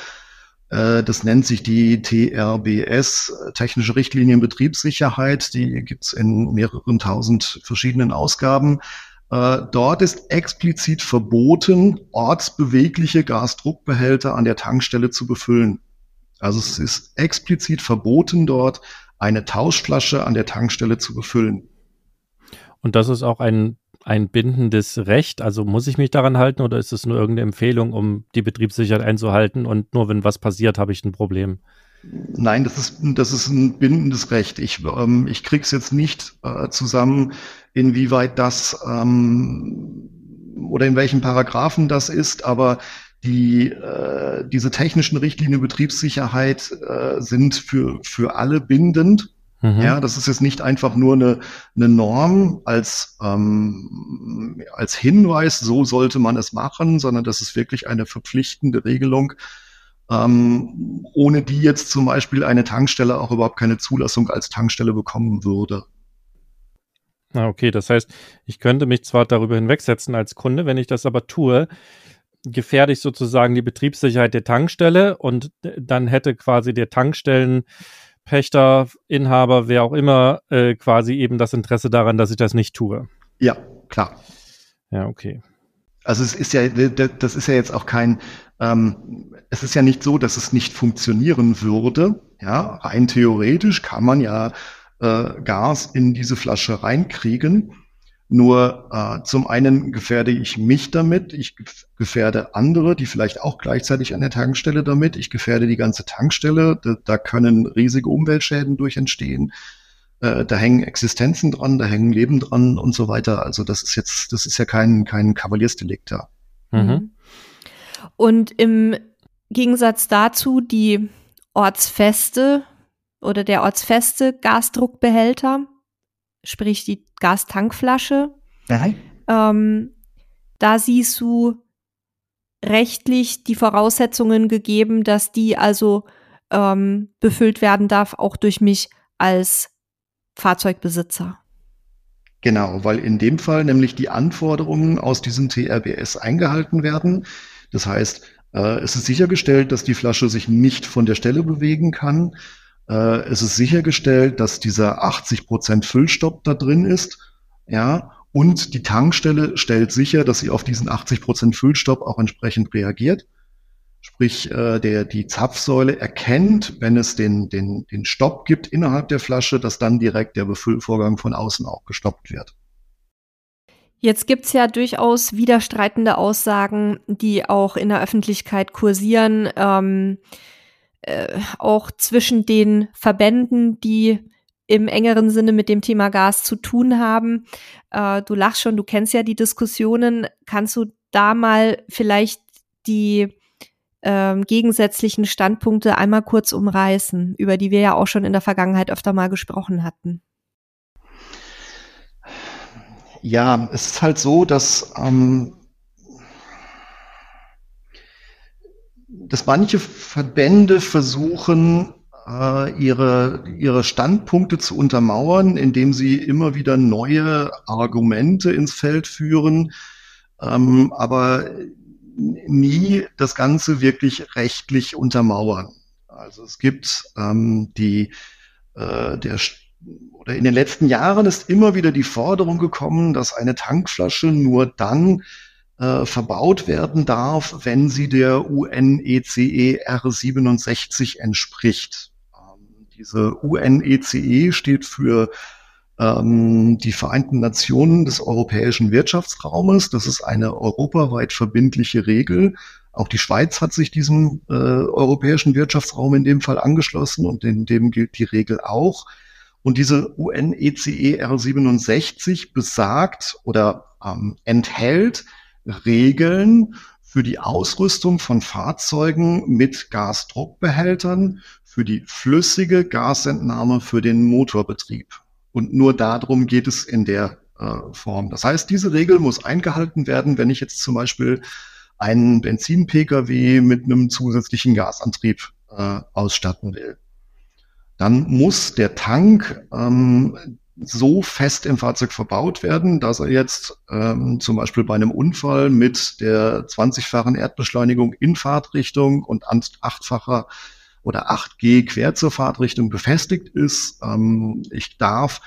äh, das nennt sich die TRBS, Technische Richtlinien Betriebssicherheit, die gibt's in mehreren tausend verschiedenen Ausgaben. Äh, dort ist explizit verboten, ortsbewegliche Gasdruckbehälter an der Tankstelle zu befüllen. Also es ist explizit verboten, dort eine Tauschflasche an der Tankstelle zu befüllen. Und das ist auch ein, ein bindendes Recht. Also muss ich mich daran halten oder ist es nur irgendeine Empfehlung, um die Betriebssicherheit einzuhalten und nur wenn was passiert, habe ich ein Problem? Nein, das ist, das ist ein bindendes Recht. Ich, ähm, ich krieg's jetzt nicht äh, zusammen, inwieweit das ähm, oder in welchen Paragraphen das ist, aber die, äh, diese technischen Richtlinien Betriebssicherheit äh, sind für, für alle bindend. Mhm. Ja, das ist jetzt nicht einfach nur eine, eine Norm als, ähm, als Hinweis, so sollte man es machen, sondern das ist wirklich eine verpflichtende Regelung, ähm, ohne die jetzt zum Beispiel eine Tankstelle auch überhaupt keine Zulassung als Tankstelle bekommen würde. Ah, okay, das heißt, ich könnte mich zwar darüber hinwegsetzen als Kunde, wenn ich das aber tue, gefährde ich sozusagen die Betriebssicherheit der Tankstelle und dann hätte quasi der Tankstellenpächter, Inhaber, wer auch immer, äh, quasi eben das Interesse daran, dass ich das nicht tue. Ja, klar. Ja, okay. Also es ist ja, das ist ja jetzt auch kein, ähm, es ist ja nicht so, dass es nicht funktionieren würde. Ja, rein theoretisch kann man ja äh, Gas in diese Flasche reinkriegen. Nur äh, zum einen gefährde ich mich damit, ich gefährde andere, die vielleicht auch gleichzeitig an der Tankstelle damit, ich gefährde die ganze Tankstelle, da, da können riesige Umweltschäden durch entstehen, äh, da hängen Existenzen dran, da hängen Leben dran und so weiter. Also das ist jetzt, das ist ja kein, kein Kavaliersdelikt da. Mhm. Und im Gegensatz dazu die ortsfeste oder der ortsfeste Gasdruckbehälter, sprich die Gastankflasche. Ähm, da siehst du rechtlich die Voraussetzungen gegeben, dass die also ähm, befüllt werden darf, auch durch mich als Fahrzeugbesitzer. Genau, weil in dem Fall nämlich die Anforderungen aus diesem TRBS eingehalten werden. Das heißt, äh, es ist sichergestellt, dass die Flasche sich nicht von der Stelle bewegen kann. Äh, es ist sichergestellt, dass dieser 80 Prozent Füllstopp da drin ist. Ja, und die Tankstelle stellt sicher, dass sie auf diesen 80 Prozent Füllstopp auch entsprechend reagiert. Sprich, äh, der, die Zapfsäule erkennt, wenn es den, den, den Stopp gibt innerhalb der Flasche, dass dann direkt der Befüllvorgang von außen auch gestoppt wird. Jetzt gibt's ja durchaus widerstreitende Aussagen, die auch in der Öffentlichkeit kursieren. Ähm, äh, auch zwischen den Verbänden, die im engeren Sinne mit dem Thema Gas zu tun haben. Äh, du lachst schon, du kennst ja die Diskussionen. Kannst du da mal vielleicht die ähm, gegensätzlichen Standpunkte einmal kurz umreißen, über die wir ja auch schon in der Vergangenheit öfter mal gesprochen hatten? Ja, es ist halt so, dass ähm, dass manche Verbände versuchen, äh, ihre, ihre Standpunkte zu untermauern, indem sie immer wieder neue Argumente ins Feld führen, ähm, aber nie das Ganze wirklich rechtlich untermauern. Also es gibt ähm, die äh, der oder in den letzten Jahren ist immer wieder die Forderung gekommen, dass eine Tankflasche nur dann äh, verbaut werden darf, wenn sie der UNECE R67 entspricht. Ähm, diese UNECE e steht für ähm, die Vereinten Nationen des europäischen Wirtschaftsraumes. Das ist eine europaweit verbindliche Regel. Auch die Schweiz hat sich diesem äh, europäischen Wirtschaftsraum in dem Fall angeschlossen und in dem gilt die Regel auch. Und diese UNECE e R67 besagt oder ähm, enthält Regeln für die Ausrüstung von Fahrzeugen mit Gasdruckbehältern, für die flüssige Gasentnahme für den Motorbetrieb. Und nur darum geht es in der äh, Form. Das heißt, diese Regel muss eingehalten werden, wenn ich jetzt zum Beispiel einen Benzin-Pkw mit einem zusätzlichen Gasantrieb äh, ausstatten will. Dann muss der Tank ähm, so fest im Fahrzeug verbaut werden, dass er jetzt ähm, zum Beispiel bei einem Unfall mit der 20-fachen Erdbeschleunigung in Fahrtrichtung und achtfacher oder 8G quer zur Fahrtrichtung befestigt ist. Ähm, ich darf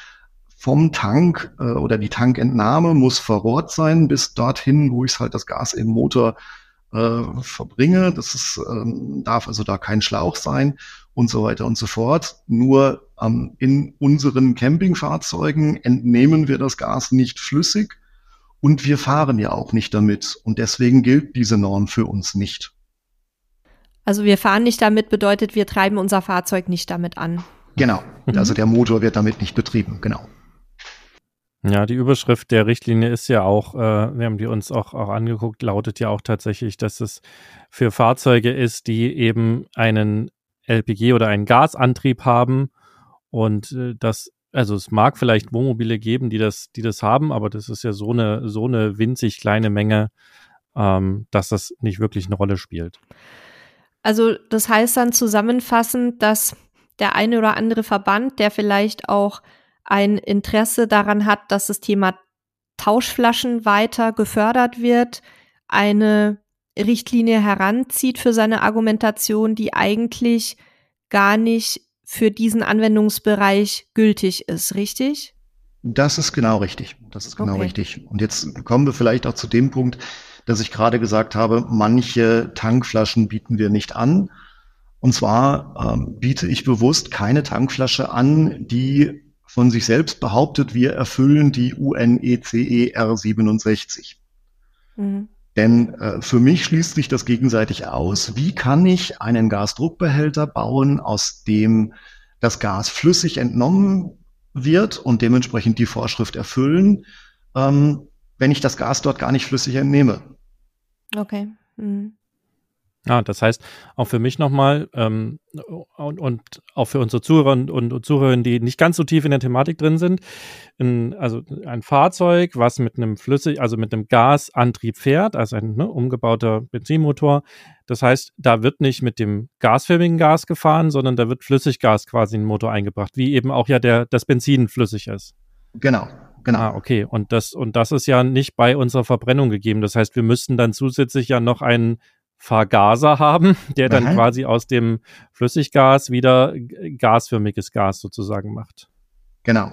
vom Tank äh, oder die Tankentnahme muss verrohrt sein bis dorthin, wo ich halt das Gas im Motor äh, verbringe. Das ist, ähm, darf also da kein Schlauch sein und so weiter und so fort. Nur ähm, in unseren Campingfahrzeugen entnehmen wir das Gas nicht flüssig und wir fahren ja auch nicht damit. Und deswegen gilt diese Norm für uns nicht. Also wir fahren nicht damit bedeutet, wir treiben unser Fahrzeug nicht damit an. Genau. Mhm. Also der Motor wird damit nicht betrieben. Genau. Ja, die Überschrift der Richtlinie ist ja auch, äh, wir haben die uns auch, auch angeguckt, lautet ja auch tatsächlich, dass es für Fahrzeuge ist, die eben einen LPG oder einen Gasantrieb haben und äh, das also es mag vielleicht Wohnmobile geben, die das, die das haben, aber das ist ja so eine, so eine winzig kleine Menge, ähm, dass das nicht wirklich eine Rolle spielt. Also das heißt dann zusammenfassend, dass der eine oder andere Verband, der vielleicht auch ein Interesse daran hat, dass das Thema Tauschflaschen weiter gefördert wird, eine Richtlinie heranzieht für seine Argumentation, die eigentlich gar nicht für diesen Anwendungsbereich gültig ist, richtig? Das ist genau richtig. Das ist genau okay. richtig. Und jetzt kommen wir vielleicht auch zu dem Punkt, dass ich gerade gesagt habe, manche Tankflaschen bieten wir nicht an. Und zwar ähm, biete ich bewusst keine Tankflasche an, die von sich selbst behauptet, wir erfüllen die UNECE R67. Mhm. Denn äh, für mich schließt sich das gegenseitig aus. Wie kann ich einen Gasdruckbehälter bauen, aus dem das Gas flüssig entnommen wird und dementsprechend die Vorschrift erfüllen, ähm, wenn ich das Gas dort gar nicht flüssig entnehme? Okay. Mhm. Ja, das heißt, auch für mich nochmal ähm, und, und auch für unsere Zuhörer und, und Zuhörer, die nicht ganz so tief in der Thematik drin sind, in, also ein Fahrzeug, was mit einem Flüssig, also mit einem Gasantrieb fährt, also ein ne, umgebauter Benzinmotor. Das heißt, da wird nicht mit dem gasförmigen Gas gefahren, sondern da wird Flüssiggas quasi in den Motor eingebracht, wie eben auch ja der, das Benzin flüssig ist. Genau. Genau. Ah, okay. Und das, und das ist ja nicht bei unserer Verbrennung gegeben. Das heißt, wir müssten dann zusätzlich ja noch einen Vergaser haben, der dann Aha. quasi aus dem Flüssiggas wieder gasförmiges Gas sozusagen macht. Genau.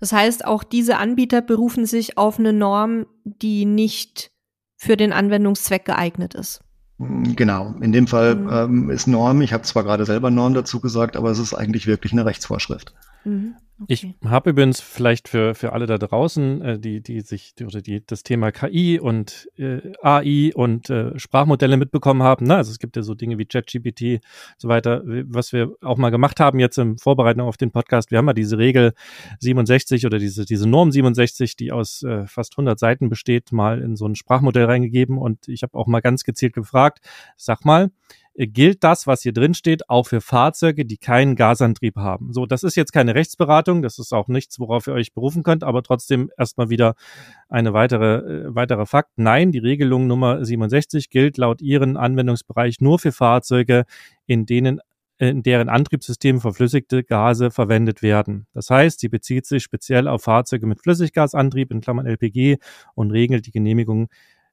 Das heißt, auch diese Anbieter berufen sich auf eine Norm, die nicht für den Anwendungszweck geeignet ist. Mm, genau, in dem Fall mhm. ähm, ist Norm, ich habe zwar gerade selber Norm dazu gesagt, aber es ist eigentlich wirklich eine Rechtsvorschrift. Mhm. Okay. Ich habe übrigens vielleicht für, für alle da draußen, äh, die, die sich die, oder die das Thema KI und äh, AI und äh, Sprachmodelle mitbekommen haben. Ne? Also es gibt ja so Dinge wie ChatGPT so weiter, was wir auch mal gemacht haben jetzt im Vorbereitung auf den Podcast. Wir haben ja diese Regel 67 oder diese, diese Norm 67, die aus äh, fast 100 Seiten besteht, mal in so ein Sprachmodell reingegeben und ich habe auch mal ganz gezielt gefragt, sag mal, gilt das, was hier drin steht, auch für Fahrzeuge, die keinen Gasantrieb haben. So, das ist jetzt keine Rechtsberatung, das ist auch nichts, worauf ihr euch berufen könnt, aber trotzdem erstmal wieder eine weitere, äh, weitere Fakt. Nein, die Regelung Nummer 67 gilt laut ihren Anwendungsbereich nur für Fahrzeuge, in denen in deren Antriebssystem verflüssigte Gase verwendet werden. Das heißt, sie bezieht sich speziell auf Fahrzeuge mit Flüssiggasantrieb in Klammern LPG und regelt die Genehmigung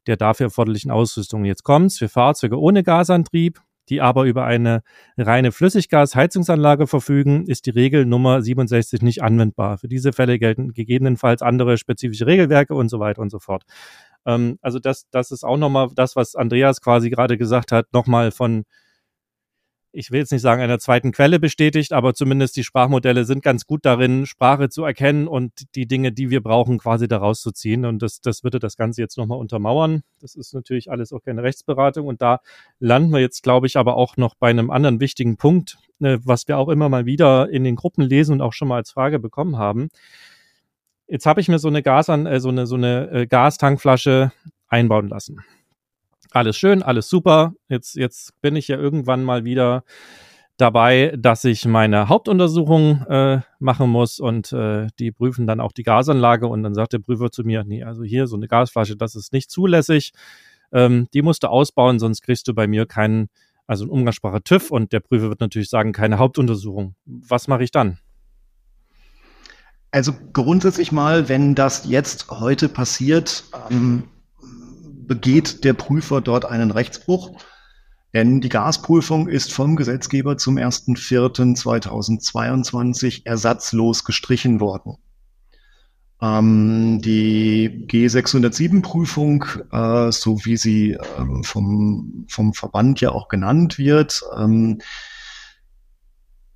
der dafür erforderlichen Ausrüstung. Jetzt kommt's für Fahrzeuge ohne Gasantrieb die aber über eine reine Flüssiggasheizungsanlage verfügen, ist die Regel Nummer 67 nicht anwendbar. Für diese Fälle gelten gegebenenfalls andere spezifische Regelwerke und so weiter und so fort. Ähm, also das, das ist auch nochmal das, was Andreas quasi gerade gesagt hat, nochmal von ich will jetzt nicht sagen, einer zweiten Quelle bestätigt, aber zumindest die Sprachmodelle sind ganz gut darin, Sprache zu erkennen und die Dinge, die wir brauchen, quasi daraus zu ziehen. Und das, das würde das Ganze jetzt nochmal untermauern. Das ist natürlich alles auch keine Rechtsberatung. Und da landen wir jetzt, glaube ich, aber auch noch bei einem anderen wichtigen Punkt, äh, was wir auch immer mal wieder in den Gruppen lesen und auch schon mal als Frage bekommen haben. Jetzt habe ich mir so eine Gas an, äh, so eine, so eine äh, Gastankflasche einbauen lassen alles schön, alles super. Jetzt, jetzt bin ich ja irgendwann mal wieder dabei, dass ich meine Hauptuntersuchung äh, machen muss und äh, die prüfen dann auch die Gasanlage und dann sagt der Prüfer zu mir, nee, also hier so eine Gasflasche, das ist nicht zulässig. Ähm, die musst du ausbauen, sonst kriegst du bei mir keinen, also ein Umgangssprache TÜV und der Prüfer wird natürlich sagen, keine Hauptuntersuchung. Was mache ich dann? Also grundsätzlich mal, wenn das jetzt heute passiert, ähm, begeht der Prüfer dort einen Rechtsbruch. Denn die Gasprüfung ist vom Gesetzgeber zum 1.4.2022 ersatzlos gestrichen worden. Ähm, die G607-Prüfung, äh, so wie sie äh, vom, vom Verband ja auch genannt wird, ähm,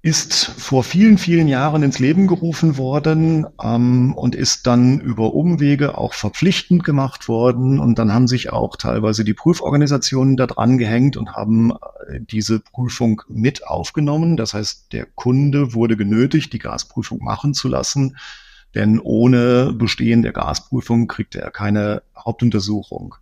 ist vor vielen, vielen Jahren ins Leben gerufen worden ähm, und ist dann über Umwege auch verpflichtend gemacht worden. Und dann haben sich auch teilweise die Prüforganisationen da dran gehängt und haben äh, diese Prüfung mit aufgenommen. Das heißt, der Kunde wurde genötigt, die Gasprüfung machen zu lassen, denn ohne Bestehen der Gasprüfung kriegte er keine Hauptuntersuchung.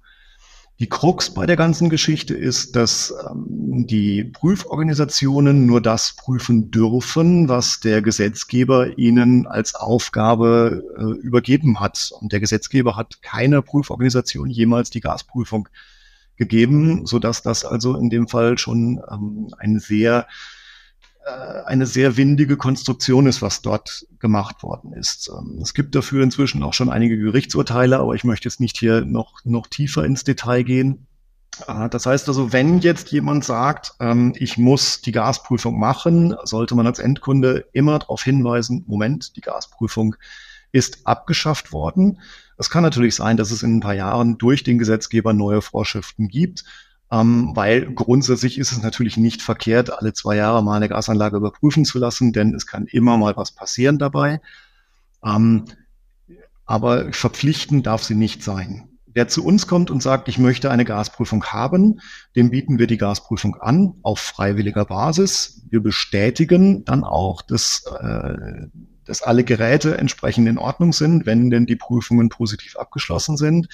Die Krux bei der ganzen Geschichte ist, dass ähm, die Prüforganisationen nur das prüfen dürfen, was der Gesetzgeber ihnen als Aufgabe äh, übergeben hat. Und der Gesetzgeber hat keiner Prüforganisation jemals die Gasprüfung gegeben, so dass das also in dem Fall schon ähm, ein sehr eine sehr windige Konstruktion ist, was dort gemacht worden ist. Ähm, es gibt dafür inzwischen auch schon einige Gerichtsurteile, aber ich möchte jetzt nicht hier noch, noch tiefer ins Detail gehen. Äh, das heißt also, wenn jetzt jemand sagt, ähm, ich muss die Gasprüfung machen, sollte man als Endkunde immer darauf hinweisen, Moment, die Gasprüfung ist abgeschafft worden. Es kann natürlich sein, dass es in ein paar Jahren durch den Gesetzgeber neue Vorschriften gibt ähm, weil grundsätzlich ist es natürlich nicht verkehrt, alle zwei Jahre mal eine Gasanlage überprüfen zu lassen, denn es kann immer mal was passieren dabei. Ähm, aber verpflichtend darf sie nicht sein. Wer zu uns kommt und sagt, ich möchte eine Gasprüfung haben, dem bieten wir die Gasprüfung an auf freiwilliger Basis. Wir bestätigen dann auch, dass, äh, dass alle Geräte entsprechend in Ordnung sind, wenn denn die Prüfungen positiv abgeschlossen sind.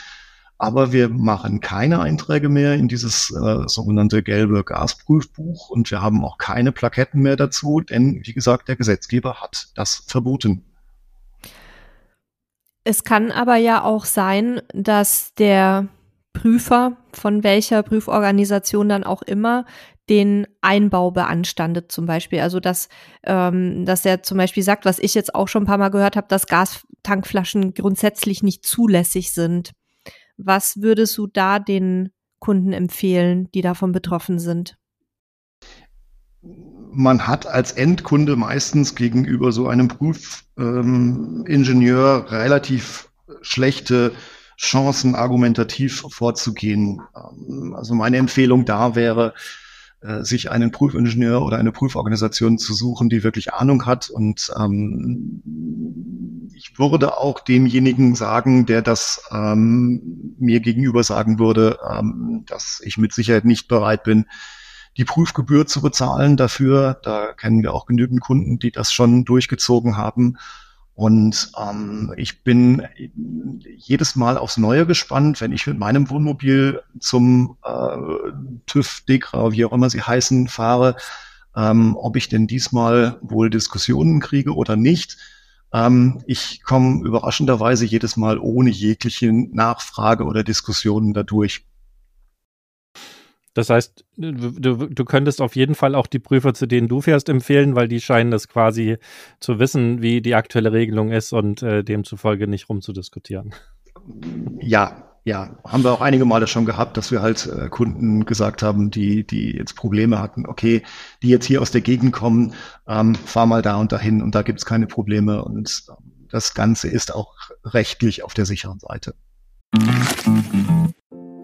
Aber wir machen keine Einträge mehr in dieses äh, sogenannte gelbe Gasprüfbuch und wir haben auch keine Plaketten mehr dazu, denn wie gesagt, der Gesetzgeber hat das verboten. Es kann aber ja auch sein, dass der Prüfer von welcher Prüforganisation dann auch immer den Einbau beanstandet zum Beispiel. Also dass, ähm, dass er zum Beispiel sagt, was ich jetzt auch schon ein paar Mal gehört habe, dass Gastankflaschen grundsätzlich nicht zulässig sind. Was würdest du da den Kunden empfehlen, die davon betroffen sind? Man hat als Endkunde meistens gegenüber so einem Prüfingenieur ähm, relativ schlechte Chancen, argumentativ vorzugehen. Ähm, also meine Empfehlung da wäre, sich einen Prüfingenieur oder eine Prüforganisation zu suchen, die wirklich Ahnung hat. Und ähm, ich würde auch demjenigen sagen, der das ähm, mir gegenüber sagen würde, ähm, dass ich mit Sicherheit nicht bereit bin, die Prüfgebühr zu bezahlen dafür. Da kennen wir auch genügend Kunden, die das schon durchgezogen haben. Und ähm, ich bin jedes Mal aufs Neue gespannt, wenn ich mit meinem Wohnmobil zum äh, TÜV, DEKRA, wie auch immer sie heißen, fahre, ähm, ob ich denn diesmal wohl Diskussionen kriege oder nicht. Ähm, ich komme überraschenderweise jedes Mal ohne jegliche Nachfrage oder Diskussionen dadurch. Das heißt, du, du könntest auf jeden Fall auch die Prüfer, zu denen du fährst, empfehlen, weil die scheinen das quasi zu wissen, wie die aktuelle Regelung ist und äh, demzufolge nicht rumzudiskutieren. Ja, ja, haben wir auch einige Male schon gehabt, dass wir halt äh, Kunden gesagt haben, die, die jetzt Probleme hatten, okay, die jetzt hier aus der Gegend kommen, ähm, fahr mal da und dahin und da gibt's keine Probleme und ähm, das Ganze ist auch rechtlich auf der sicheren Seite.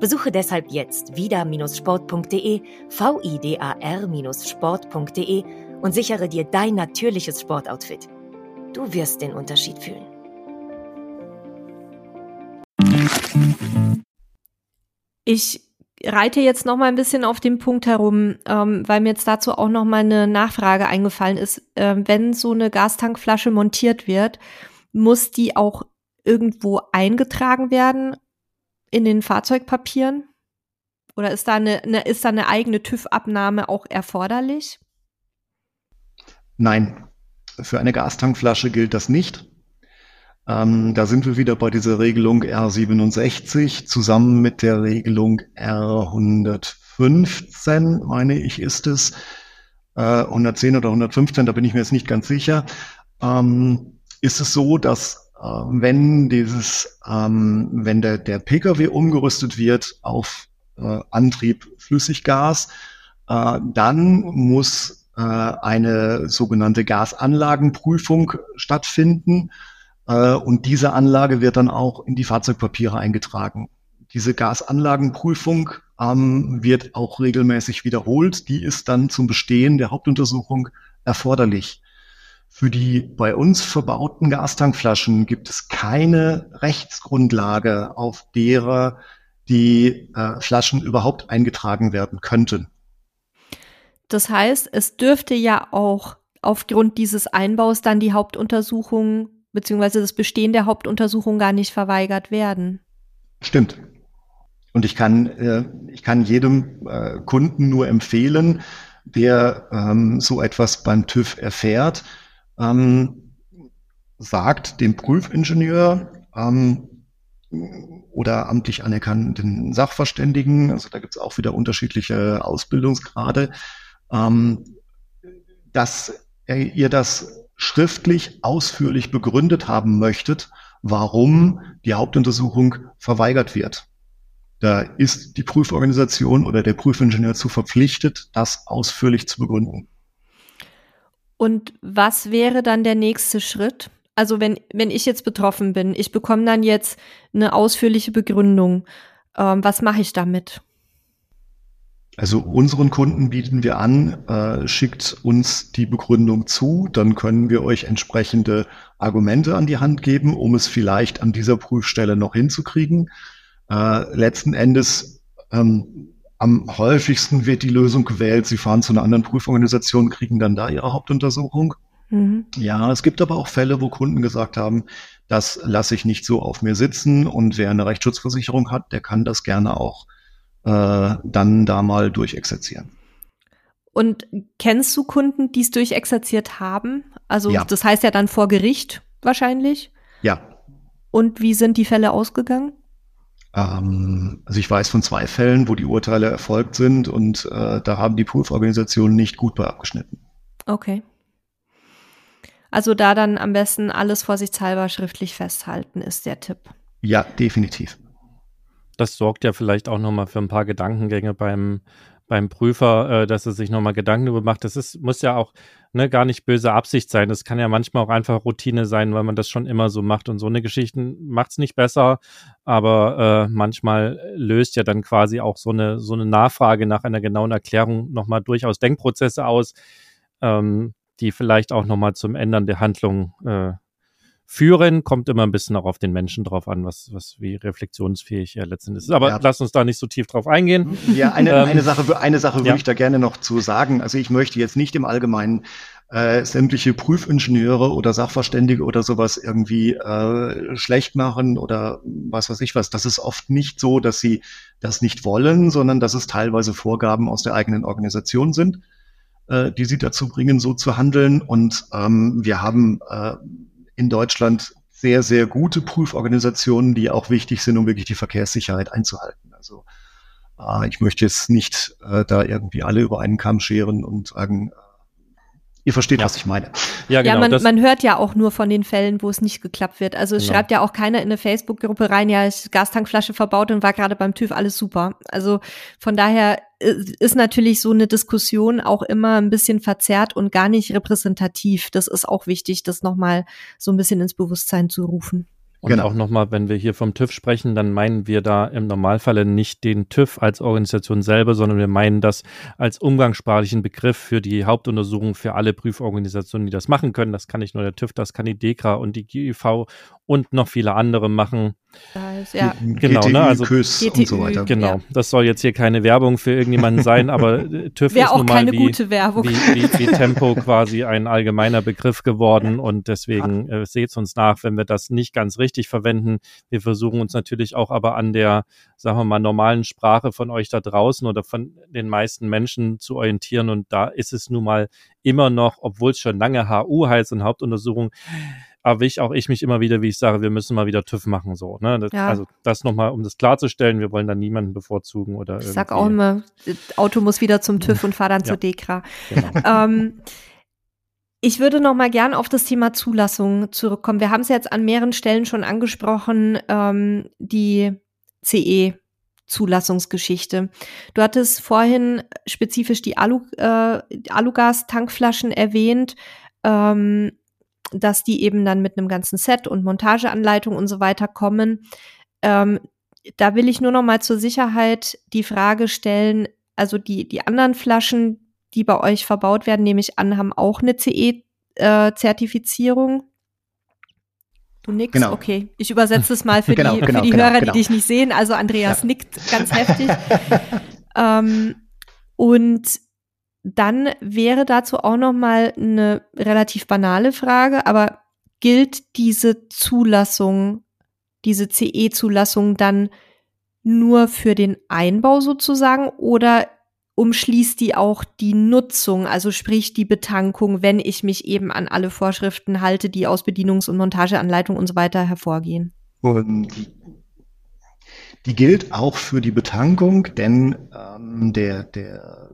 Besuche deshalb jetzt vida-sport.de, vidar-sport.de und sichere dir dein natürliches Sportoutfit. Du wirst den Unterschied fühlen. Ich reite jetzt noch mal ein bisschen auf den Punkt herum, ähm, weil mir jetzt dazu auch noch mal eine Nachfrage eingefallen ist. Ähm, wenn so eine Gastankflasche montiert wird, muss die auch irgendwo eingetragen werden in den Fahrzeugpapieren? Oder ist da eine, eine ist da eine eigene TÜV-Abnahme auch erforderlich? Nein, für eine Gastankflasche gilt das nicht. Ähm, da sind wir wieder bei dieser Regelung R67 zusammen mit der Regelung R115, meine ich, ist es. Äh, 110 oder 115, da bin ich mir jetzt nicht ganz sicher. Ähm, ist es so, dass wenn dieses, ähm, wenn der, der Pkw umgerüstet wird auf äh, Antrieb Flüssiggas, äh, dann muss äh, eine sogenannte Gasanlagenprüfung stattfinden. Äh, und diese Anlage wird dann auch in die Fahrzeugpapiere eingetragen. Diese Gasanlagenprüfung ähm, wird auch regelmäßig wiederholt. Die ist dann zum Bestehen der Hauptuntersuchung erforderlich. Für die bei uns verbauten Gastankflaschen gibt es keine Rechtsgrundlage, auf derer die äh, Flaschen überhaupt eingetragen werden könnten. Das heißt, es dürfte ja auch aufgrund dieses Einbaus dann die Hauptuntersuchung beziehungsweise das Bestehen der Hauptuntersuchung gar nicht verweigert werden. Stimmt. Und ich kann, äh, ich kann jedem äh, Kunden nur empfehlen, der ähm, so etwas beim TÜV erfährt, ähm, sagt dem Prüfingenieur ähm, oder amtlich anerkannten Sachverständigen, also da gibt es auch wieder unterschiedliche Ausbildungsgrade, ähm, dass ihr das schriftlich ausführlich begründet haben möchtet, warum die Hauptuntersuchung verweigert wird. Da ist die Prüforganisation oder der Prüfingenieur zu verpflichtet, das ausführlich zu begründen. Und was wäre dann der nächste Schritt? Also wenn, wenn ich jetzt betroffen bin, ich bekomme dann jetzt eine ausführliche Begründung. Ähm, was mache ich damit? Also unseren Kunden bieten wir an, äh, schickt uns die Begründung zu, dann können wir euch entsprechende Argumente an die Hand geben, um es vielleicht an dieser Prüfstelle noch hinzukriegen. Äh, letzten Endes ähm, am häufigsten wird die Lösung gewählt, Sie fahren zu einer anderen Prüforganisation, kriegen dann da Ihre Hauptuntersuchung. Mhm. Ja, es gibt aber auch Fälle, wo Kunden gesagt haben, das lasse ich nicht so auf mir sitzen und wer eine Rechtsschutzversicherung hat, der kann das gerne auch äh, dann da mal durchexerzieren. Und kennst du Kunden, die es durchexerziert haben? Also ja. das heißt ja dann vor Gericht wahrscheinlich. Ja. Und wie sind die Fälle ausgegangen? Ähm, also ich weiß von zwei Fällen, wo die Urteile erfolgt sind und äh, da haben die Prüforganisationen nicht gut bei abgeschnitten. Okay. Also da dann am besten alles vorsichtshalber schriftlich festhalten, ist der Tipp. Ja, definitiv das sorgt ja vielleicht auch nochmal für ein paar Gedankengänge beim, beim Prüfer, äh, dass er sich nochmal Gedanken darüber macht. Das ist, muss ja auch ne, gar nicht böse Absicht sein. Das kann ja manchmal auch einfach Routine sein, weil man das schon immer so macht. Und so eine Geschichte macht es nicht besser, aber äh, manchmal löst ja dann quasi auch so eine, so eine Nachfrage nach einer genauen Erklärung nochmal durchaus Denkprozesse aus, ähm, die vielleicht auch nochmal zum Ändern der Handlung äh, führen, kommt immer ein bisschen auch auf den Menschen drauf an, was, was wie reflexionsfähig er letztendlich ist. Aber ja. lass uns da nicht so tief drauf eingehen. Ja, eine, ähm, eine Sache, eine Sache würde ja. ich da gerne noch zu sagen. Also ich möchte jetzt nicht im Allgemeinen äh, sämtliche Prüfingenieure oder Sachverständige oder sowas irgendwie äh, schlecht machen oder was weiß ich was. Das ist oft nicht so, dass sie das nicht wollen, sondern dass es teilweise Vorgaben aus der eigenen Organisation sind, äh, die sie dazu bringen, so zu handeln. Und ähm, wir haben äh, in Deutschland sehr, sehr gute Prüforganisationen, die auch wichtig sind, um wirklich die Verkehrssicherheit einzuhalten. Also äh, ich möchte jetzt nicht äh, da irgendwie alle über einen Kamm scheren und sagen, Ihr versteht, ja. was ich meine. Ja, genau. Ja, man, man hört ja auch nur von den Fällen, wo es nicht geklappt wird. Also es genau. schreibt ja auch keiner in eine Facebook-Gruppe rein, ja, ich Gastankflasche verbaut und war gerade beim TÜV alles super. Also von daher äh, ist natürlich so eine Diskussion auch immer ein bisschen verzerrt und gar nicht repräsentativ. Das ist auch wichtig, das nochmal so ein bisschen ins Bewusstsein zu rufen. Und genau. auch nochmal, wenn wir hier vom TÜV sprechen, dann meinen wir da im Normalfalle nicht den TÜV als Organisation selber, sondern wir meinen das als umgangssprachlichen Begriff für die Hauptuntersuchung für alle Prüforganisationen, die das machen können. Das kann nicht nur der TÜV, das kann die DEKRA und die GIV und noch viele andere machen. Heißt, ja. Genau, GTÜ, ne? Also GTÜ, und so weiter. Genau. Ja. Das soll jetzt hier keine Werbung für irgendjemanden sein, aber äh, TÜV Wäre ist nun mal wie, wie, wie, wie, Tempo quasi ein allgemeiner Begriff geworden und deswegen äh, seht uns nach, wenn wir das nicht ganz richtig verwenden. Wir versuchen uns natürlich auch aber an der, sagen wir mal, normalen Sprache von euch da draußen oder von den meisten Menschen zu orientieren und da ist es nun mal immer noch, obwohl es schon lange HU heißt und Hauptuntersuchung, erwische auch ich mich immer wieder, wie ich sage, wir müssen mal wieder TÜV machen, so, ne? Das, ja. Also das nochmal, um das klarzustellen, wir wollen da niemanden bevorzugen oder Ich sag auch immer, Auto muss wieder zum TÜV und fahr dann ja. zur DEKRA. Genau. ähm, ich würde noch mal gern auf das Thema Zulassung zurückkommen. Wir haben es jetzt an mehreren Stellen schon angesprochen, ähm, die CE. Zulassungsgeschichte. Du hattest vorhin spezifisch die Alu, äh, Alugas-Tankflaschen erwähnt. Ähm, dass die eben dann mit einem ganzen Set und Montageanleitung und so weiter kommen. Ähm, da will ich nur noch mal zur Sicherheit die Frage stellen, also die, die anderen Flaschen, die bei euch verbaut werden, nehme ich an, haben auch eine CE-Zertifizierung. Äh, du nickst? Genau. Okay, ich übersetze es mal für genau, die, genau, für die genau, Hörer, die genau. dich nicht sehen. Also Andreas ja. nickt ganz heftig. ähm, und dann wäre dazu auch noch mal eine relativ banale Frage, aber gilt diese Zulassung, diese CE-Zulassung dann nur für den Einbau sozusagen oder umschließt die auch die Nutzung, also sprich die Betankung, wenn ich mich eben an alle Vorschriften halte, die aus Bedienungs- und Montageanleitung und so weiter hervorgehen? Und die gilt auch für die Betankung, denn ähm, der, der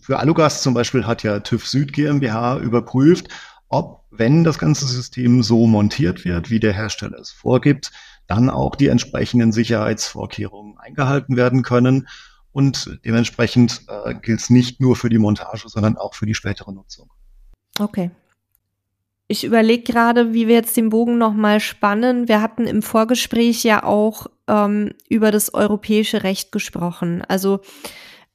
für Alugas zum Beispiel hat ja TÜV Süd GmbH überprüft, ob, wenn das ganze System so montiert wird, wie der Hersteller es vorgibt, dann auch die entsprechenden Sicherheitsvorkehrungen eingehalten werden können. Und dementsprechend äh, gilt es nicht nur für die Montage, sondern auch für die spätere Nutzung. Okay. Ich überlege gerade, wie wir jetzt den Bogen nochmal spannen. Wir hatten im Vorgespräch ja auch ähm, über das europäische Recht gesprochen. Also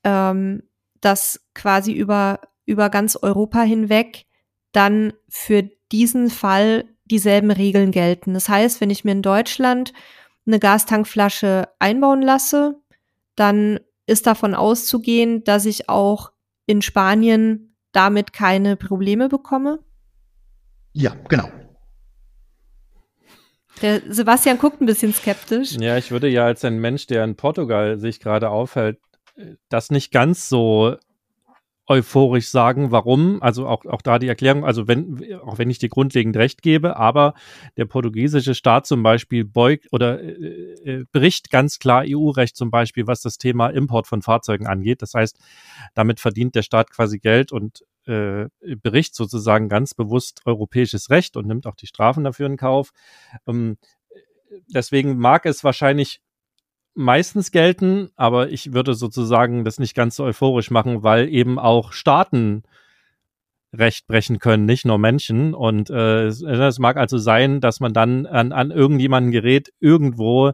ähm, dass quasi über, über ganz Europa hinweg dann für diesen Fall dieselben Regeln gelten. Das heißt, wenn ich mir in Deutschland eine Gastankflasche einbauen lasse, dann ist davon auszugehen, dass ich auch in Spanien damit keine Probleme bekomme? Ja, genau. Der Sebastian guckt ein bisschen skeptisch. Ja, ich würde ja als ein Mensch, der in Portugal sich gerade aufhält, das nicht ganz so euphorisch sagen, warum. Also auch, auch da die Erklärung, also wenn, auch wenn ich dir grundlegend recht gebe, aber der portugiesische Staat zum Beispiel beugt oder äh, äh bricht ganz klar EU-Recht zum Beispiel, was das Thema Import von Fahrzeugen angeht. Das heißt, damit verdient der Staat quasi Geld und äh, bricht sozusagen ganz bewusst europäisches Recht und nimmt auch die Strafen dafür in Kauf. Ähm, deswegen mag es wahrscheinlich meistens gelten, aber ich würde sozusagen das nicht ganz so euphorisch machen, weil eben auch Staaten Recht brechen können, nicht nur Menschen. Und äh, es mag also sein, dass man dann an, an irgendjemanden gerät, irgendwo,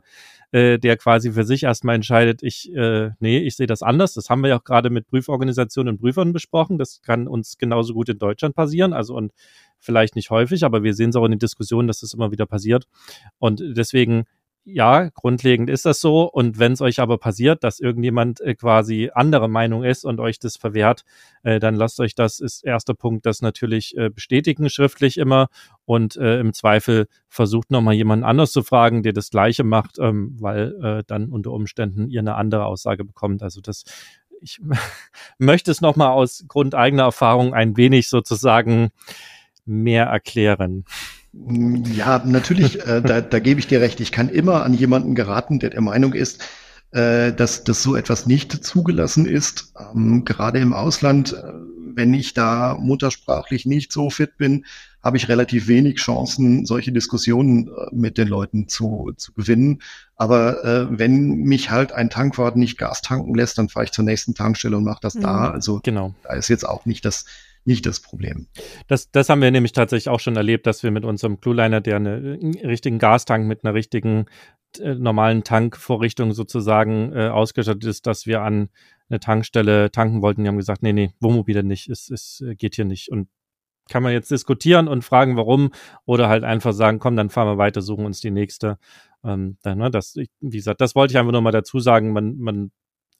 äh, der quasi für sich erstmal entscheidet, ich, äh, nee, ich sehe das anders. Das haben wir ja auch gerade mit Prüforganisationen und Prüfern besprochen. Das kann uns genauso gut in Deutschland passieren. Also und vielleicht nicht häufig, aber wir sehen es auch in den Diskussionen, dass das immer wieder passiert. Und deswegen ja, grundlegend ist das so. Und wenn es euch aber passiert, dass irgendjemand äh, quasi andere Meinung ist und euch das verwehrt, äh, dann lasst euch das, ist erster Punkt, das natürlich äh, bestätigen schriftlich immer und äh, im Zweifel versucht nochmal jemanden anders zu fragen, der das Gleiche macht, ähm, weil äh, dann unter Umständen ihr eine andere Aussage bekommt. Also das ich möchte es nochmal aus Grund eigener Erfahrung ein wenig sozusagen mehr erklären. Ja, natürlich, äh, da, da gebe ich dir recht. Ich kann immer an jemanden geraten, der der Meinung ist, äh, dass, dass so etwas nicht zugelassen ist. Ähm, gerade im Ausland, äh, wenn ich da muttersprachlich nicht so fit bin, habe ich relativ wenig Chancen, solche Diskussionen äh, mit den Leuten zu, zu gewinnen. Aber äh, wenn mich halt ein Tankwart nicht Gas tanken lässt, dann fahre ich zur nächsten Tankstelle und mache das mhm. da. Also genau. da ist jetzt auch nicht das nicht das Problem. Das, das haben wir nämlich tatsächlich auch schon erlebt, dass wir mit unserem Clueliner, der einen richtigen Gastank mit einer richtigen äh, normalen Tankvorrichtung sozusagen äh, ausgestattet ist, dass wir an eine Tankstelle tanken wollten. Die haben gesagt, nee, nee, Wohnmobile nicht, es, es geht hier nicht. Und kann man jetzt diskutieren und fragen, warum, oder halt einfach sagen, komm, dann fahren wir weiter, suchen uns die nächste. Ähm, dann, ne, das, ich, wie gesagt, das wollte ich einfach nur mal dazu sagen. Man, man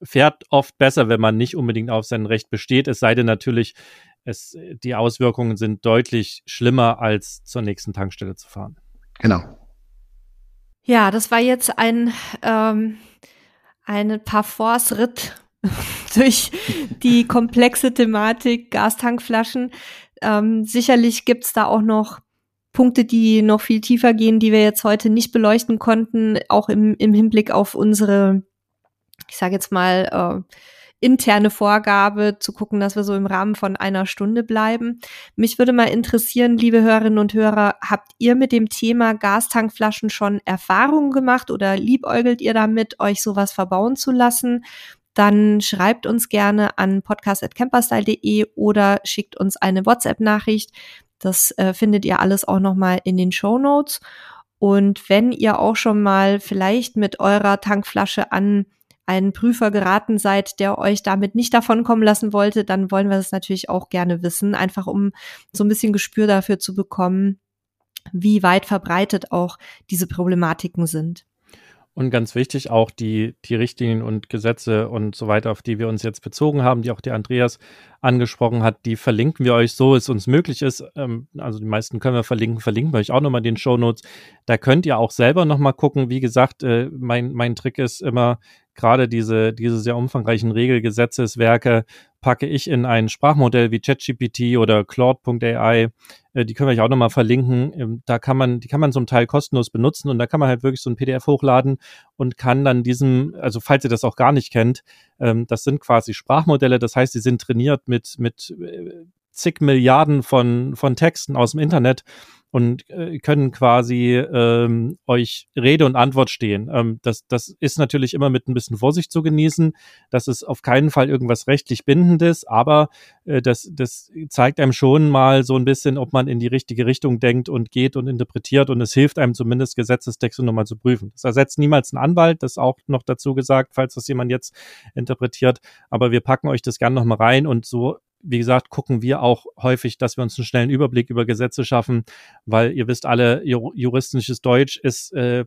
fährt oft besser, wenn man nicht unbedingt auf sein Recht besteht. Es sei denn natürlich, es, die Auswirkungen sind deutlich schlimmer, als zur nächsten Tankstelle zu fahren. Genau. Ja, das war jetzt ein ähm, eine Parforce-Ritt durch die komplexe Thematik Gastankflaschen. Ähm, sicherlich gibt's da auch noch Punkte, die noch viel tiefer gehen, die wir jetzt heute nicht beleuchten konnten, auch im, im Hinblick auf unsere, ich sage jetzt mal, äh, interne Vorgabe zu gucken, dass wir so im Rahmen von einer Stunde bleiben. Mich würde mal interessieren, liebe Hörerinnen und Hörer, habt ihr mit dem Thema Gastankflaschen schon Erfahrungen gemacht oder liebäugelt ihr damit, euch sowas verbauen zu lassen? Dann schreibt uns gerne an podcast.camperstyle.de oder schickt uns eine WhatsApp-Nachricht. Das äh, findet ihr alles auch nochmal in den Show Notes. Und wenn ihr auch schon mal vielleicht mit eurer Tankflasche an einen Prüfer geraten seid, der euch damit nicht davonkommen lassen wollte, dann wollen wir das natürlich auch gerne wissen, einfach um so ein bisschen Gespür dafür zu bekommen, wie weit verbreitet auch diese Problematiken sind. Und ganz wichtig auch die, die Richtlinien und Gesetze und so weiter, auf die wir uns jetzt bezogen haben, die auch der Andreas angesprochen hat, die verlinken wir euch so, es uns möglich ist. Ähm, also die meisten können wir verlinken, verlinken wir euch auch nochmal den Show Notes. Da könnt ihr auch selber nochmal gucken. Wie gesagt, äh, mein, mein Trick ist immer, gerade diese, diese sehr umfangreichen Regelgesetzeswerke packe ich in ein Sprachmodell wie ChatGPT oder Claude.ai. Äh, die können wir euch auch nochmal verlinken. Ähm, da kann man, die kann man zum Teil kostenlos benutzen und da kann man halt wirklich so ein PDF hochladen und kann dann diesem, also falls ihr das auch gar nicht kennt, ähm, das sind quasi Sprachmodelle. Das heißt, sie sind trainiert mit, mit äh, zig Milliarden von, von Texten aus dem Internet und äh, können quasi ähm, euch Rede und Antwort stehen. Ähm, das, das ist natürlich immer mit ein bisschen Vorsicht zu genießen. Das ist auf keinen Fall irgendwas rechtlich Bindendes, aber äh, das, das zeigt einem schon mal so ein bisschen, ob man in die richtige Richtung denkt und geht und interpretiert und es hilft einem zumindest Gesetzestexte nochmal zu prüfen. Das ersetzt niemals einen Anwalt, das auch noch dazu gesagt, falls das jemand jetzt interpretiert. Aber wir packen euch das gerne nochmal rein und so wie gesagt, gucken wir auch häufig, dass wir uns einen schnellen Überblick über Gesetze schaffen, weil ihr wisst alle, juristisches Deutsch ist äh,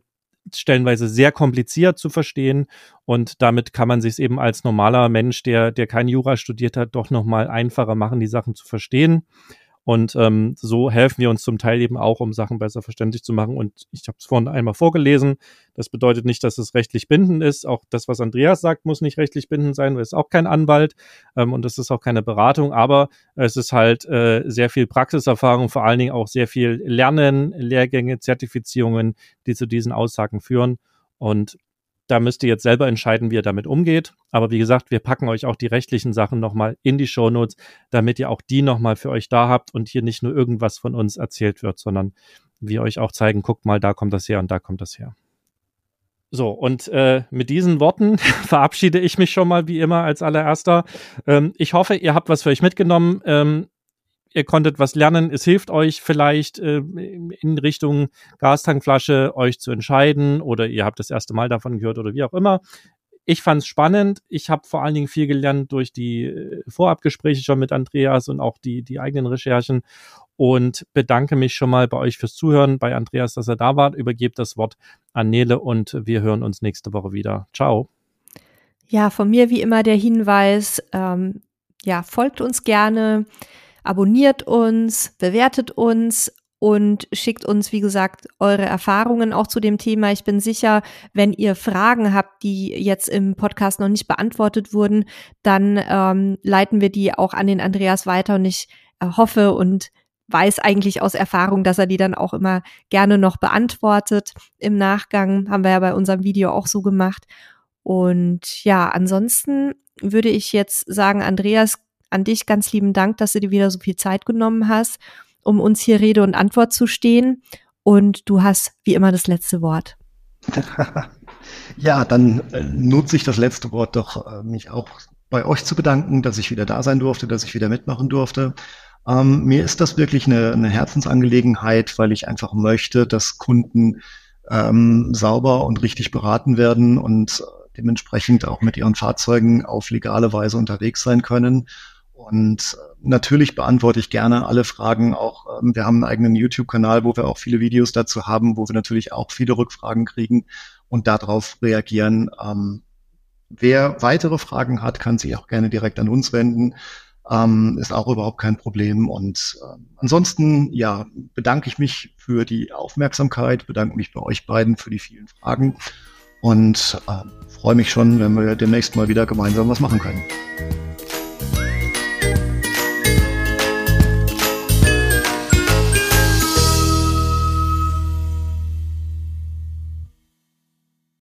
stellenweise sehr kompliziert zu verstehen und damit kann man sich eben als normaler Mensch, der der kein Jura studiert hat, doch noch mal einfacher machen, die Sachen zu verstehen. Und ähm, so helfen wir uns zum Teil eben auch, um Sachen besser verständlich zu machen. Und ich habe es vorhin einmal vorgelesen. Das bedeutet nicht, dass es rechtlich bindend ist. Auch das, was Andreas sagt, muss nicht rechtlich bindend sein. Er ist auch kein Anwalt ähm, und es ist auch keine Beratung. Aber es ist halt äh, sehr viel Praxiserfahrung, vor allen Dingen auch sehr viel Lernen, Lehrgänge, Zertifizierungen, die zu diesen Aussagen führen. Und da müsst ihr jetzt selber entscheiden, wie ihr damit umgeht. Aber wie gesagt, wir packen euch auch die rechtlichen Sachen nochmal in die Shownotes, damit ihr auch die nochmal für euch da habt und hier nicht nur irgendwas von uns erzählt wird, sondern wir euch auch zeigen, guckt mal, da kommt das her und da kommt das her. So, und äh, mit diesen Worten verabschiede ich mich schon mal wie immer als allererster. Ähm, ich hoffe, ihr habt was für euch mitgenommen. Ähm, ihr konntet was lernen. Es hilft euch vielleicht äh, in Richtung Gastankflasche euch zu entscheiden oder ihr habt das erste Mal davon gehört oder wie auch immer. Ich fand es spannend. Ich habe vor allen Dingen viel gelernt durch die äh, Vorabgespräche schon mit Andreas und auch die, die eigenen Recherchen. und bedanke mich schon mal bei euch fürs Zuhören, bei Andreas, dass er da war. Übergebe das Wort an Nele und wir hören uns nächste Woche wieder. Ciao. Ja, von mir wie immer der Hinweis, ähm, ja, folgt uns gerne, abonniert uns, bewertet uns und schickt uns, wie gesagt, eure Erfahrungen auch zu dem Thema. Ich bin sicher, wenn ihr Fragen habt, die jetzt im Podcast noch nicht beantwortet wurden, dann ähm, leiten wir die auch an den Andreas weiter und ich äh, hoffe und weiß eigentlich aus Erfahrung, dass er die dann auch immer gerne noch beantwortet. Im Nachgang haben wir ja bei unserem Video auch so gemacht. Und ja, ansonsten würde ich jetzt sagen, Andreas, an dich ganz lieben Dank, dass du dir wieder so viel Zeit genommen hast um uns hier Rede und Antwort zu stehen. Und du hast wie immer das letzte Wort. ja, dann äh, nutze ich das letzte Wort doch, äh, mich auch bei euch zu bedanken, dass ich wieder da sein durfte, dass ich wieder mitmachen durfte. Ähm, mir ist das wirklich eine, eine, Herzensangelegenheit, weil ich einfach möchte, dass Kunden ähm, sauber und richtig beraten werden und äh, dementsprechend auch mit ihren Fahrzeugen auf legale Weise unterwegs sein können. Und äh, natürlich beantworte ich gerne alle Fragen. Auch ähm, wir haben einen eigenen YouTube-Kanal, wo wir auch viele Videos dazu haben, wo wir natürlich auch viele Rückfragen kriegen und darauf reagieren. Ähm, wer weitere Fragen hat, kann sich auch gerne direkt an uns wenden. Ähm, ist auch überhaupt kein Problem. Und äh, ansonsten, ja, bedanke ich mich für die Aufmerksamkeit, bedanke mich bei euch beiden für die vielen Fragen und äh, freue mich schon, wenn wir demnächst mal wieder gemeinsam was machen können.